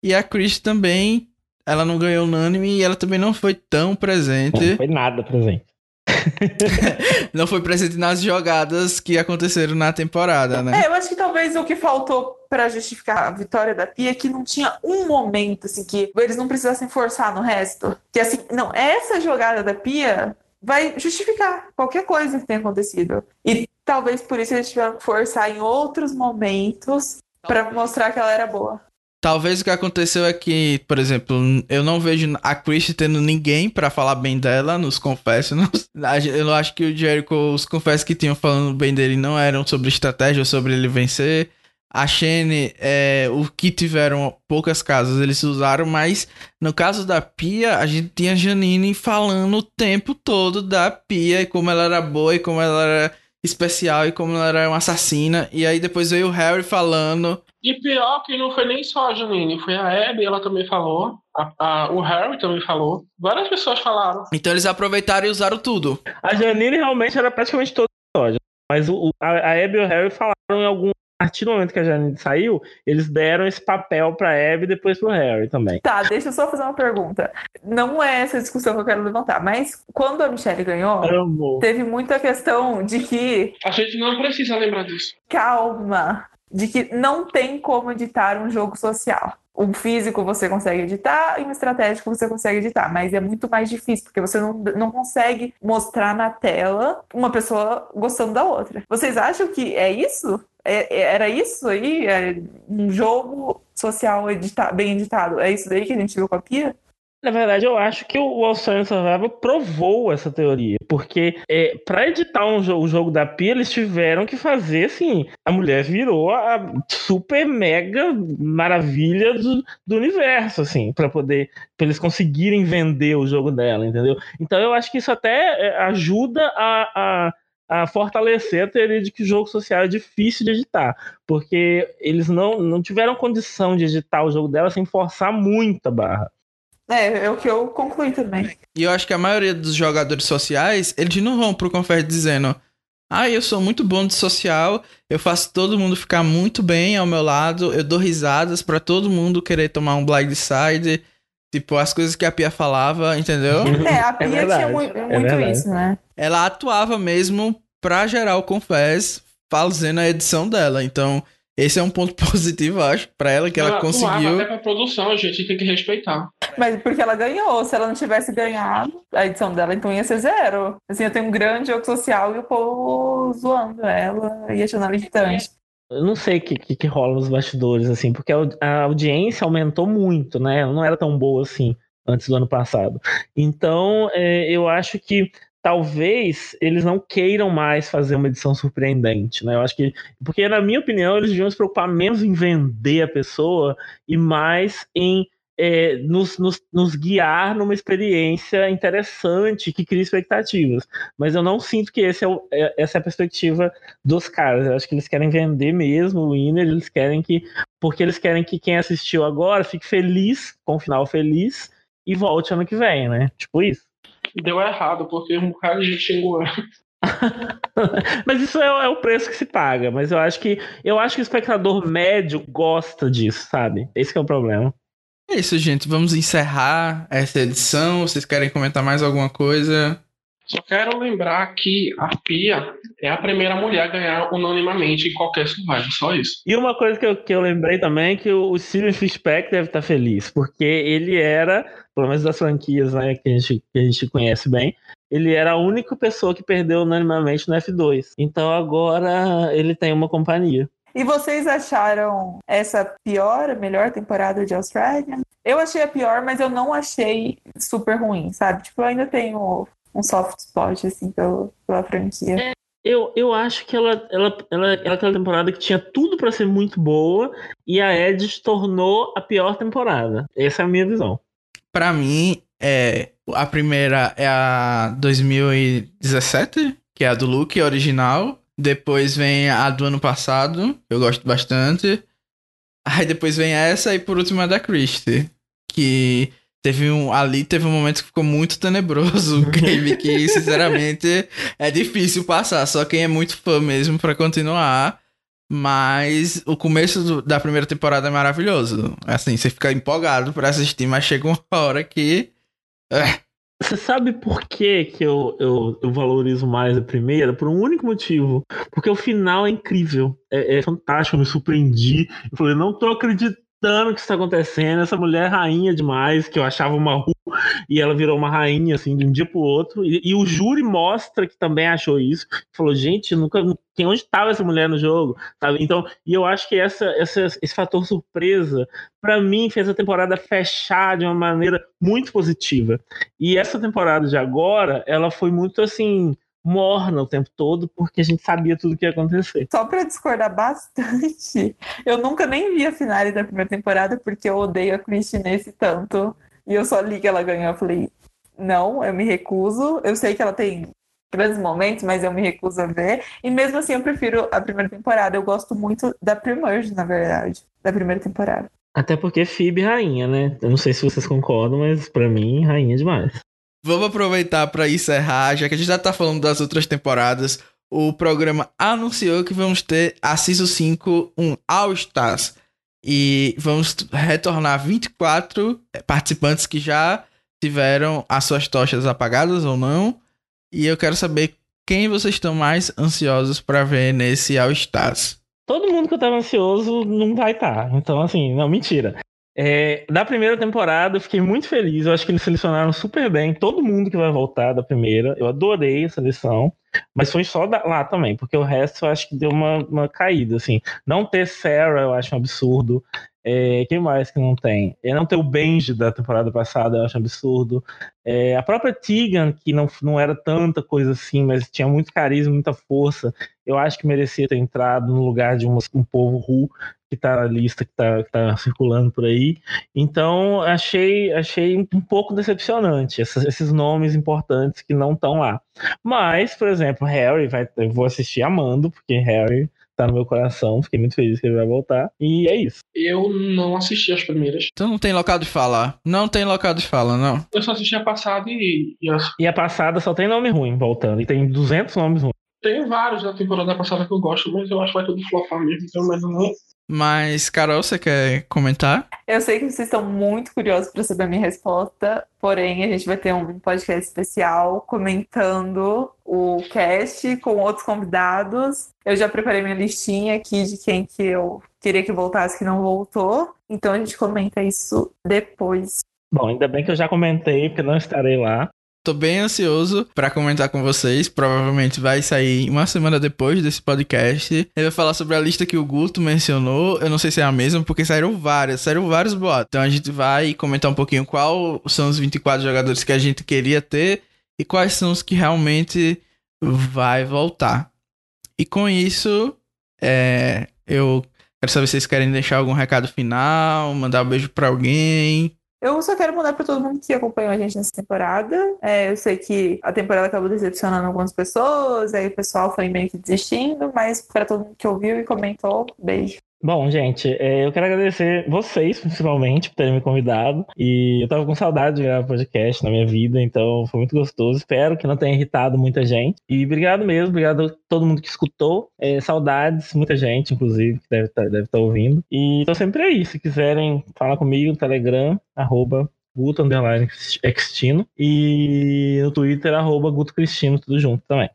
E a Chris também ela não ganhou unânime e ela também não foi tão presente. Não foi nada presente. não foi presente nas jogadas que aconteceram na temporada, né? É, eu acho que talvez o que faltou para justificar a vitória da Pia é que não tinha um momento assim que eles não precisassem forçar no resto. Que assim, não, essa jogada da Pia vai justificar qualquer coisa que tenha acontecido. E talvez por isso eles tiveram que forçar em outros momentos para mostrar que ela era boa. Talvez o que aconteceu é que, por exemplo, eu não vejo a Christie tendo ninguém para falar bem dela nos confessionals. Eu acho que o Jericho, os confessos que tinham falando bem dele não eram sobre estratégia, sobre ele vencer. A Shane, é, o que tiveram poucas casas, eles usaram, mas no caso da Pia, a gente tinha a Janine falando o tempo todo da Pia e como ela era boa e como ela era especial e como ela era uma assassina. E aí depois veio o Harry falando e pior que não foi nem só a Janine, foi a Abby, ela também falou. A, a, o Harry também falou. Várias pessoas falaram. Então eles aproveitaram e usaram tudo. A Janine realmente era praticamente toda a história. Mas o, a, a Abby e o Harry falaram em algum. A partir do momento que a Janine saiu, eles deram esse papel pra Abby e depois pro Harry também. Tá, deixa eu só fazer uma pergunta. Não é essa discussão que eu quero levantar, mas quando a Michelle ganhou, Amor. teve muita questão de que. A gente não precisa lembrar disso. Calma de que não tem como editar um jogo social. Um físico você consegue editar e um estratégico você consegue editar, mas é muito mais difícil, porque você não, não consegue mostrar na tela uma pessoa gostando da outra. Vocês acham que é isso? É, é era isso aí? É um jogo social edita bem editado? É isso daí que a gente viu com a Pia? Na verdade, eu acho que o Australian Survival provou essa teoria, porque é, para editar um o jogo da Pia, eles tiveram que fazer assim: a mulher virou a super mega maravilha do, do universo, assim, para poder pra eles conseguirem vender o jogo dela, entendeu? Então eu acho que isso até ajuda a, a a fortalecer a teoria de que o jogo social é difícil de editar, porque eles não, não tiveram condição de editar o jogo dela sem forçar muito a barra. É, é o que eu concluí também. E eu acho que a maioria dos jogadores sociais, eles não vão pro Confere dizendo ah, eu sou muito bom de social, eu faço todo mundo ficar muito bem ao meu lado, eu dou risadas para todo mundo querer tomar um blindside, tipo, as coisas que a Pia falava, entendeu? É, a Pia é tinha muito, é muito é isso, né? Ela atuava mesmo pra gerar o Confess fazendo a edição dela, então esse é um ponto positivo, acho, para ela, que ela, ela conseguiu. Até pra produção, a gente tem que respeitar. Mas porque ela ganhou, se ela não tivesse ganhado a edição dela, então ia ser zero. Assim, eu tenho um grande jogo social e o povo zoando ela e achando ela irritante. Eu não sei o que, que, que, rola nos bastidores, assim, porque a, a audiência aumentou muito, né? Ela não era tão boa assim antes do ano passado. Então, é, eu acho que talvez eles não queiram mais fazer uma edição surpreendente, né? Eu acho que porque na minha opinião eles deviam se preocupar menos em vender a pessoa e mais em é, nos, nos, nos, guiar numa experiência interessante que cria expectativas. Mas eu não sinto que é o, é, essa é a perspectiva dos caras. Eu acho que eles querem vender mesmo o Winner, eles querem que. Porque eles querem que quem assistiu agora fique feliz, com o final feliz, e volte ano que vem, né? Tipo isso deu errado, porque um de gente xingou mas isso é, é, o preço que se paga. Mas eu acho que eu acho que o espectador médio gosta disso, sabe? Esse é o problema. É isso, gente. Vamos encerrar essa edição. Vocês querem comentar mais alguma coisa? Só quero lembrar que a Pia é a primeira mulher a ganhar unanimamente em qualquer Survivor, só isso. E uma coisa que eu, que eu lembrei também é que o Steven Fishback deve estar feliz, porque ele era, pelo menos das franquias né, que, a gente, que a gente conhece bem, ele era a única pessoa que perdeu unanimamente no F2. Então agora ele tem uma companhia. E vocês acharam essa pior, a melhor temporada de Austrália? Eu achei a pior, mas eu não achei super ruim, sabe? Tipo, eu ainda tenho um soft spot, assim, pela, pela franquia. É, eu, eu acho que ela, ela, ela, ela é aquela temporada que tinha tudo para ser muito boa e a Edge tornou a pior temporada. Essa é a minha visão. Para mim, é, a primeira é a 2017, que é a do Luke original. Depois vem a do ano passado, eu gosto bastante. Aí depois vem essa e por último a da Christie, que Teve um, ali teve um momento que ficou muito tenebroso o game, que sinceramente é difícil passar. Só quem é muito fã mesmo para continuar. Mas o começo do, da primeira temporada é maravilhoso. Assim, você fica empolgado pra assistir, mas chega uma hora que. É. Você sabe por que, que eu, eu, eu, valorizo mais a primeira? Por um único motivo. Porque o final é incrível. É, é fantástico, eu me surpreendi. Eu falei, não tô acreditando o que está acontecendo. Essa mulher é rainha demais, que eu achava uma rua, e ela virou uma rainha, assim, de um dia pro outro. E, e o júri mostra que também achou isso. Falou, gente, nunca. Onde estava essa mulher no jogo? Sabe? Então, e eu acho que essa, essa esse fator surpresa, para mim, fez a temporada fechar de uma maneira muito positiva. E essa temporada de agora, ela foi muito assim morna o tempo todo, porque a gente sabia tudo que ia acontecer. Só para discordar bastante, eu nunca nem vi a finale da primeira temporada, porque eu odeio a Christine nesse tanto. E eu só li que ela ganhou. Eu falei, não, eu me recuso. Eu sei que ela tem grandes momentos, mas eu me recuso a ver. E mesmo assim, eu prefiro a primeira temporada. Eu gosto muito da Primerge, na verdade, da primeira temporada. Até porque Phoebe é rainha, né? Eu não sei se vocês concordam, mas para mim, rainha demais. Vamos aproveitar para encerrar, já que a gente já tá falando das outras temporadas. O programa anunciou que vamos ter a Season 5 um All Stars. E vamos retornar 24 participantes que já tiveram as suas tochas apagadas ou não. E eu quero saber quem vocês estão mais ansiosos para ver nesse All Stars. Todo mundo que eu tava ansioso não vai estar. Tá. Então, assim, não, mentira. É, da primeira temporada, eu fiquei muito feliz. Eu acho que eles selecionaram super bem todo mundo que vai voltar da primeira. Eu adorei a seleção. Mas foi só da, lá também, porque o resto eu acho que deu uma, uma caída, assim. Não ter Sarah eu acho um absurdo. É, quem mais que não tem? É não ter o Benji da temporada passada, eu acho um absurdo. É, a própria Tegan, que não, não era tanta coisa assim, mas tinha muito carisma, muita força, eu acho que merecia ter entrado no lugar de um, um povo Ru que tá na lista que tá, que tá circulando por aí. Então, achei, achei um pouco decepcionante esses, esses nomes importantes que não estão lá. Mas, por exemplo, Harry, vai, eu vou assistir amando, porque Harry tá no meu coração, fiquei muito feliz que ele vai voltar. E é isso. Eu não assisti as primeiras. Então não tem local de falar. Não tem local de fala, não. Eu só assisti a passada e. E a, e a passada só tem nome ruim voltando. E tem 200 nomes ruins. Tem vários da temporada passada que eu gosto, mas eu acho que vai tudo flopar mesmo, então, mas não. Mas, Carol, você quer comentar? Eu sei que vocês estão muito curiosos para saber a minha resposta, porém a gente vai ter um podcast especial comentando o cast com outros convidados. Eu já preparei minha listinha aqui de quem que eu queria que voltasse que não voltou, então a gente comenta isso depois. Bom, ainda bem que eu já comentei, porque não estarei lá. Tô bem ansioso para comentar com vocês. Provavelmente vai sair uma semana depois desse podcast. Ele vai falar sobre a lista que o Guto mencionou. Eu não sei se é a mesma, porque saíram várias, saíram vários boatos. Então a gente vai comentar um pouquinho qual são os 24 jogadores que a gente queria ter e quais são os que realmente vai voltar. E com isso, é, eu quero saber se vocês querem deixar algum recado final, mandar um beijo para alguém. Eu só quero mandar para todo mundo que acompanhou a gente nessa temporada. É, eu sei que a temporada acabou decepcionando algumas pessoas, aí o pessoal foi meio que desistindo, mas para todo mundo que ouviu e comentou, beijo. Bom, gente, é, eu quero agradecer vocês, principalmente, por terem me convidado. E eu tava com saudade de gravar podcast na minha vida, então foi muito gostoso. Espero que não tenha irritado muita gente. E obrigado mesmo, obrigado a todo mundo que escutou. É, saudades, muita gente, inclusive, que deve estar tá, deve tá ouvindo. E tô sempre aí. Se quiserem falar comigo no Telegram, arroba Guto Underline. E no Twitter, arroba Guto Cristino, tudo junto também.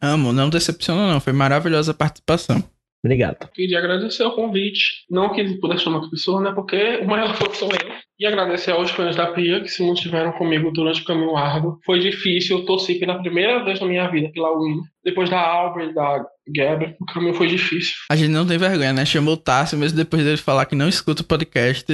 Amo, não decepciona não, foi maravilhosa a participação. Obrigado. Queria agradecer o convite. Não que pudesse chamar outra pessoa, né? Porque o maior foi sou eu. E agradecer aos fãs da Pia que se mantiveram comigo durante o caminho árduo. Foi difícil, eu torci pela primeira vez na minha vida pela Win. Depois da Albert, da Gabriel, o caminho foi difícil. A gente não tem vergonha, né? Chamou o Tássio, mesmo depois dele falar que não escuta o podcast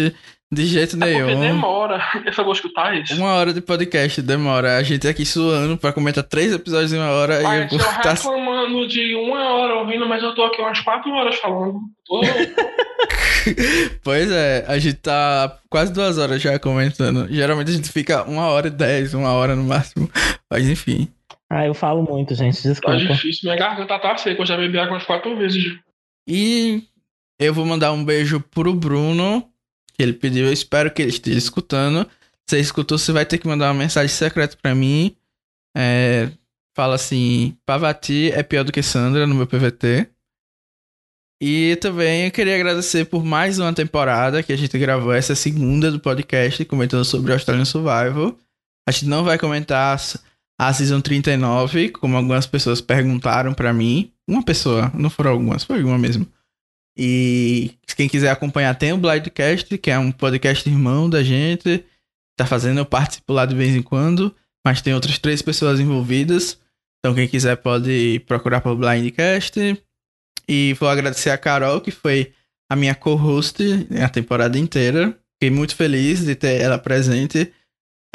de jeito é nenhum. Demora. Eu só vou escutar isso. Uma hora de podcast demora. A gente aqui suando pra comentar três episódios em uma hora. Mas e eu tá... reclamando de uma hora ouvindo, mas eu tô aqui umas quatro horas falando. Tô... pois é, a gente tá quase duas horas já comentando. Geralmente a gente fica uma hora e dez, uma hora no máximo. Mas enfim. Ah, eu falo muito, gente. Desculpa. Tá difícil. Minha garganta tá seca. Eu já bebi água umas quatro vezes. E eu vou mandar um beijo pro Bruno que ele pediu. Eu espero que ele esteja escutando. Se você escutou, você vai ter que mandar uma mensagem secreta para mim. É, fala assim: Pavati é pior do que Sandra no meu PVT. E também eu queria agradecer por mais uma temporada que a gente gravou essa segunda do podcast, comentando sobre Australian Survival. A gente não vai comentar a Season 39, como algumas pessoas perguntaram para mim. Uma pessoa, não foram algumas, foi uma mesmo. E quem quiser acompanhar, tem o Blindcast, que é um podcast irmão da gente. Tá fazendo, eu participo lá de vez em quando. Mas tem outras três pessoas envolvidas. Então quem quiser pode procurar pelo Blindcast. E vou agradecer a Carol, que foi a minha co-host a temporada inteira. Fiquei muito feliz de ter ela presente.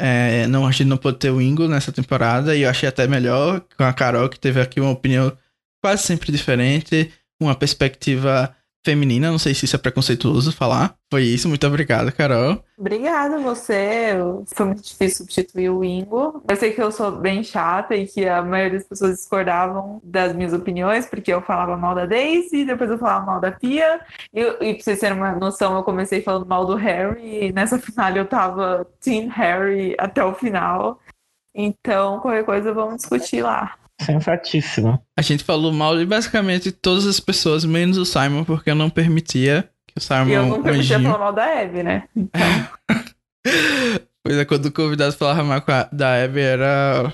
É, não, a gente não pôde ter o Ingo nessa temporada e eu achei até melhor com a Carol, que teve aqui uma opinião quase sempre diferente, uma perspectiva feminina, não sei se isso é preconceituoso falar. Foi isso, muito obrigado, Carol. Obrigada você. Foi muito difícil substituir o Ingo. Eu sei que eu sou bem chata e que a maioria das pessoas discordavam das minhas opiniões, porque eu falava mal da Daisy, depois eu falava mal da Pia. E, e pra vocês terem uma noção, eu comecei falando mal do Harry, e nessa final eu tava Team Harry até o final. Então, qualquer coisa, vamos discutir lá. Sensatíssimo. A gente falou mal de basicamente todas as pessoas, menos o Simon, porque eu não permitia que o Simon. E eu não permitia falar mal da Abby, né? Então... pois é, quando o convidado falava mal da Abby, era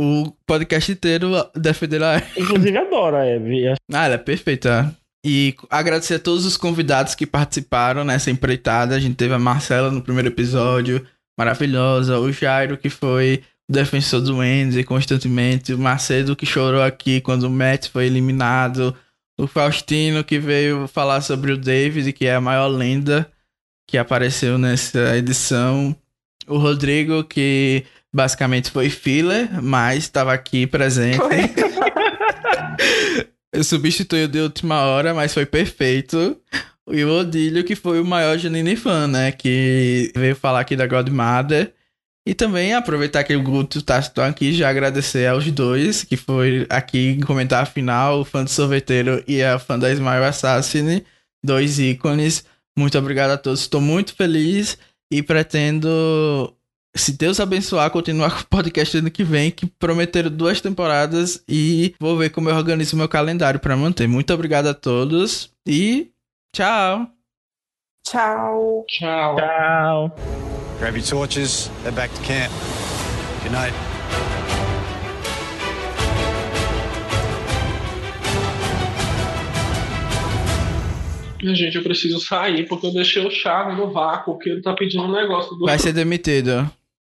o podcast inteiro defender a Abby. Inclusive, adoro a Abby. Ah, ela é perfeita. E agradecer a todos os convidados que participaram nessa empreitada. A gente teve a Marcela no primeiro episódio, maravilhosa. O Jairo, que foi defensor do Wendy constantemente, o Macedo que chorou aqui quando o Matt foi eliminado, o Faustino que veio falar sobre o David, que é a maior lenda que apareceu nessa edição, o Rodrigo que basicamente foi filler, mas estava aqui presente. Eu substituí o de última hora, mas foi perfeito. E o Odílio, que foi o maior Janine fã, né? Que veio falar aqui da Godmother. E também aproveitar que o Guto tá aqui já agradecer aos dois, que foi aqui comentar a final, o fã do sorveteiro e a fã da Smile Assassin, dois ícones. Muito obrigado a todos, estou muito feliz e pretendo, se Deus abençoar, continuar com o podcast ano que vem, que prometeram duas temporadas e vou ver como eu organizo meu calendário para manter. Muito obrigado a todos e tchau! Tchau! Tchau! Tchau! Grab your torches, head back to camp. Good night. Gente, eu preciso sair porque eu deixei o Chave no vácuo, que ele tá pedindo um negócio do. Vai ser demitido.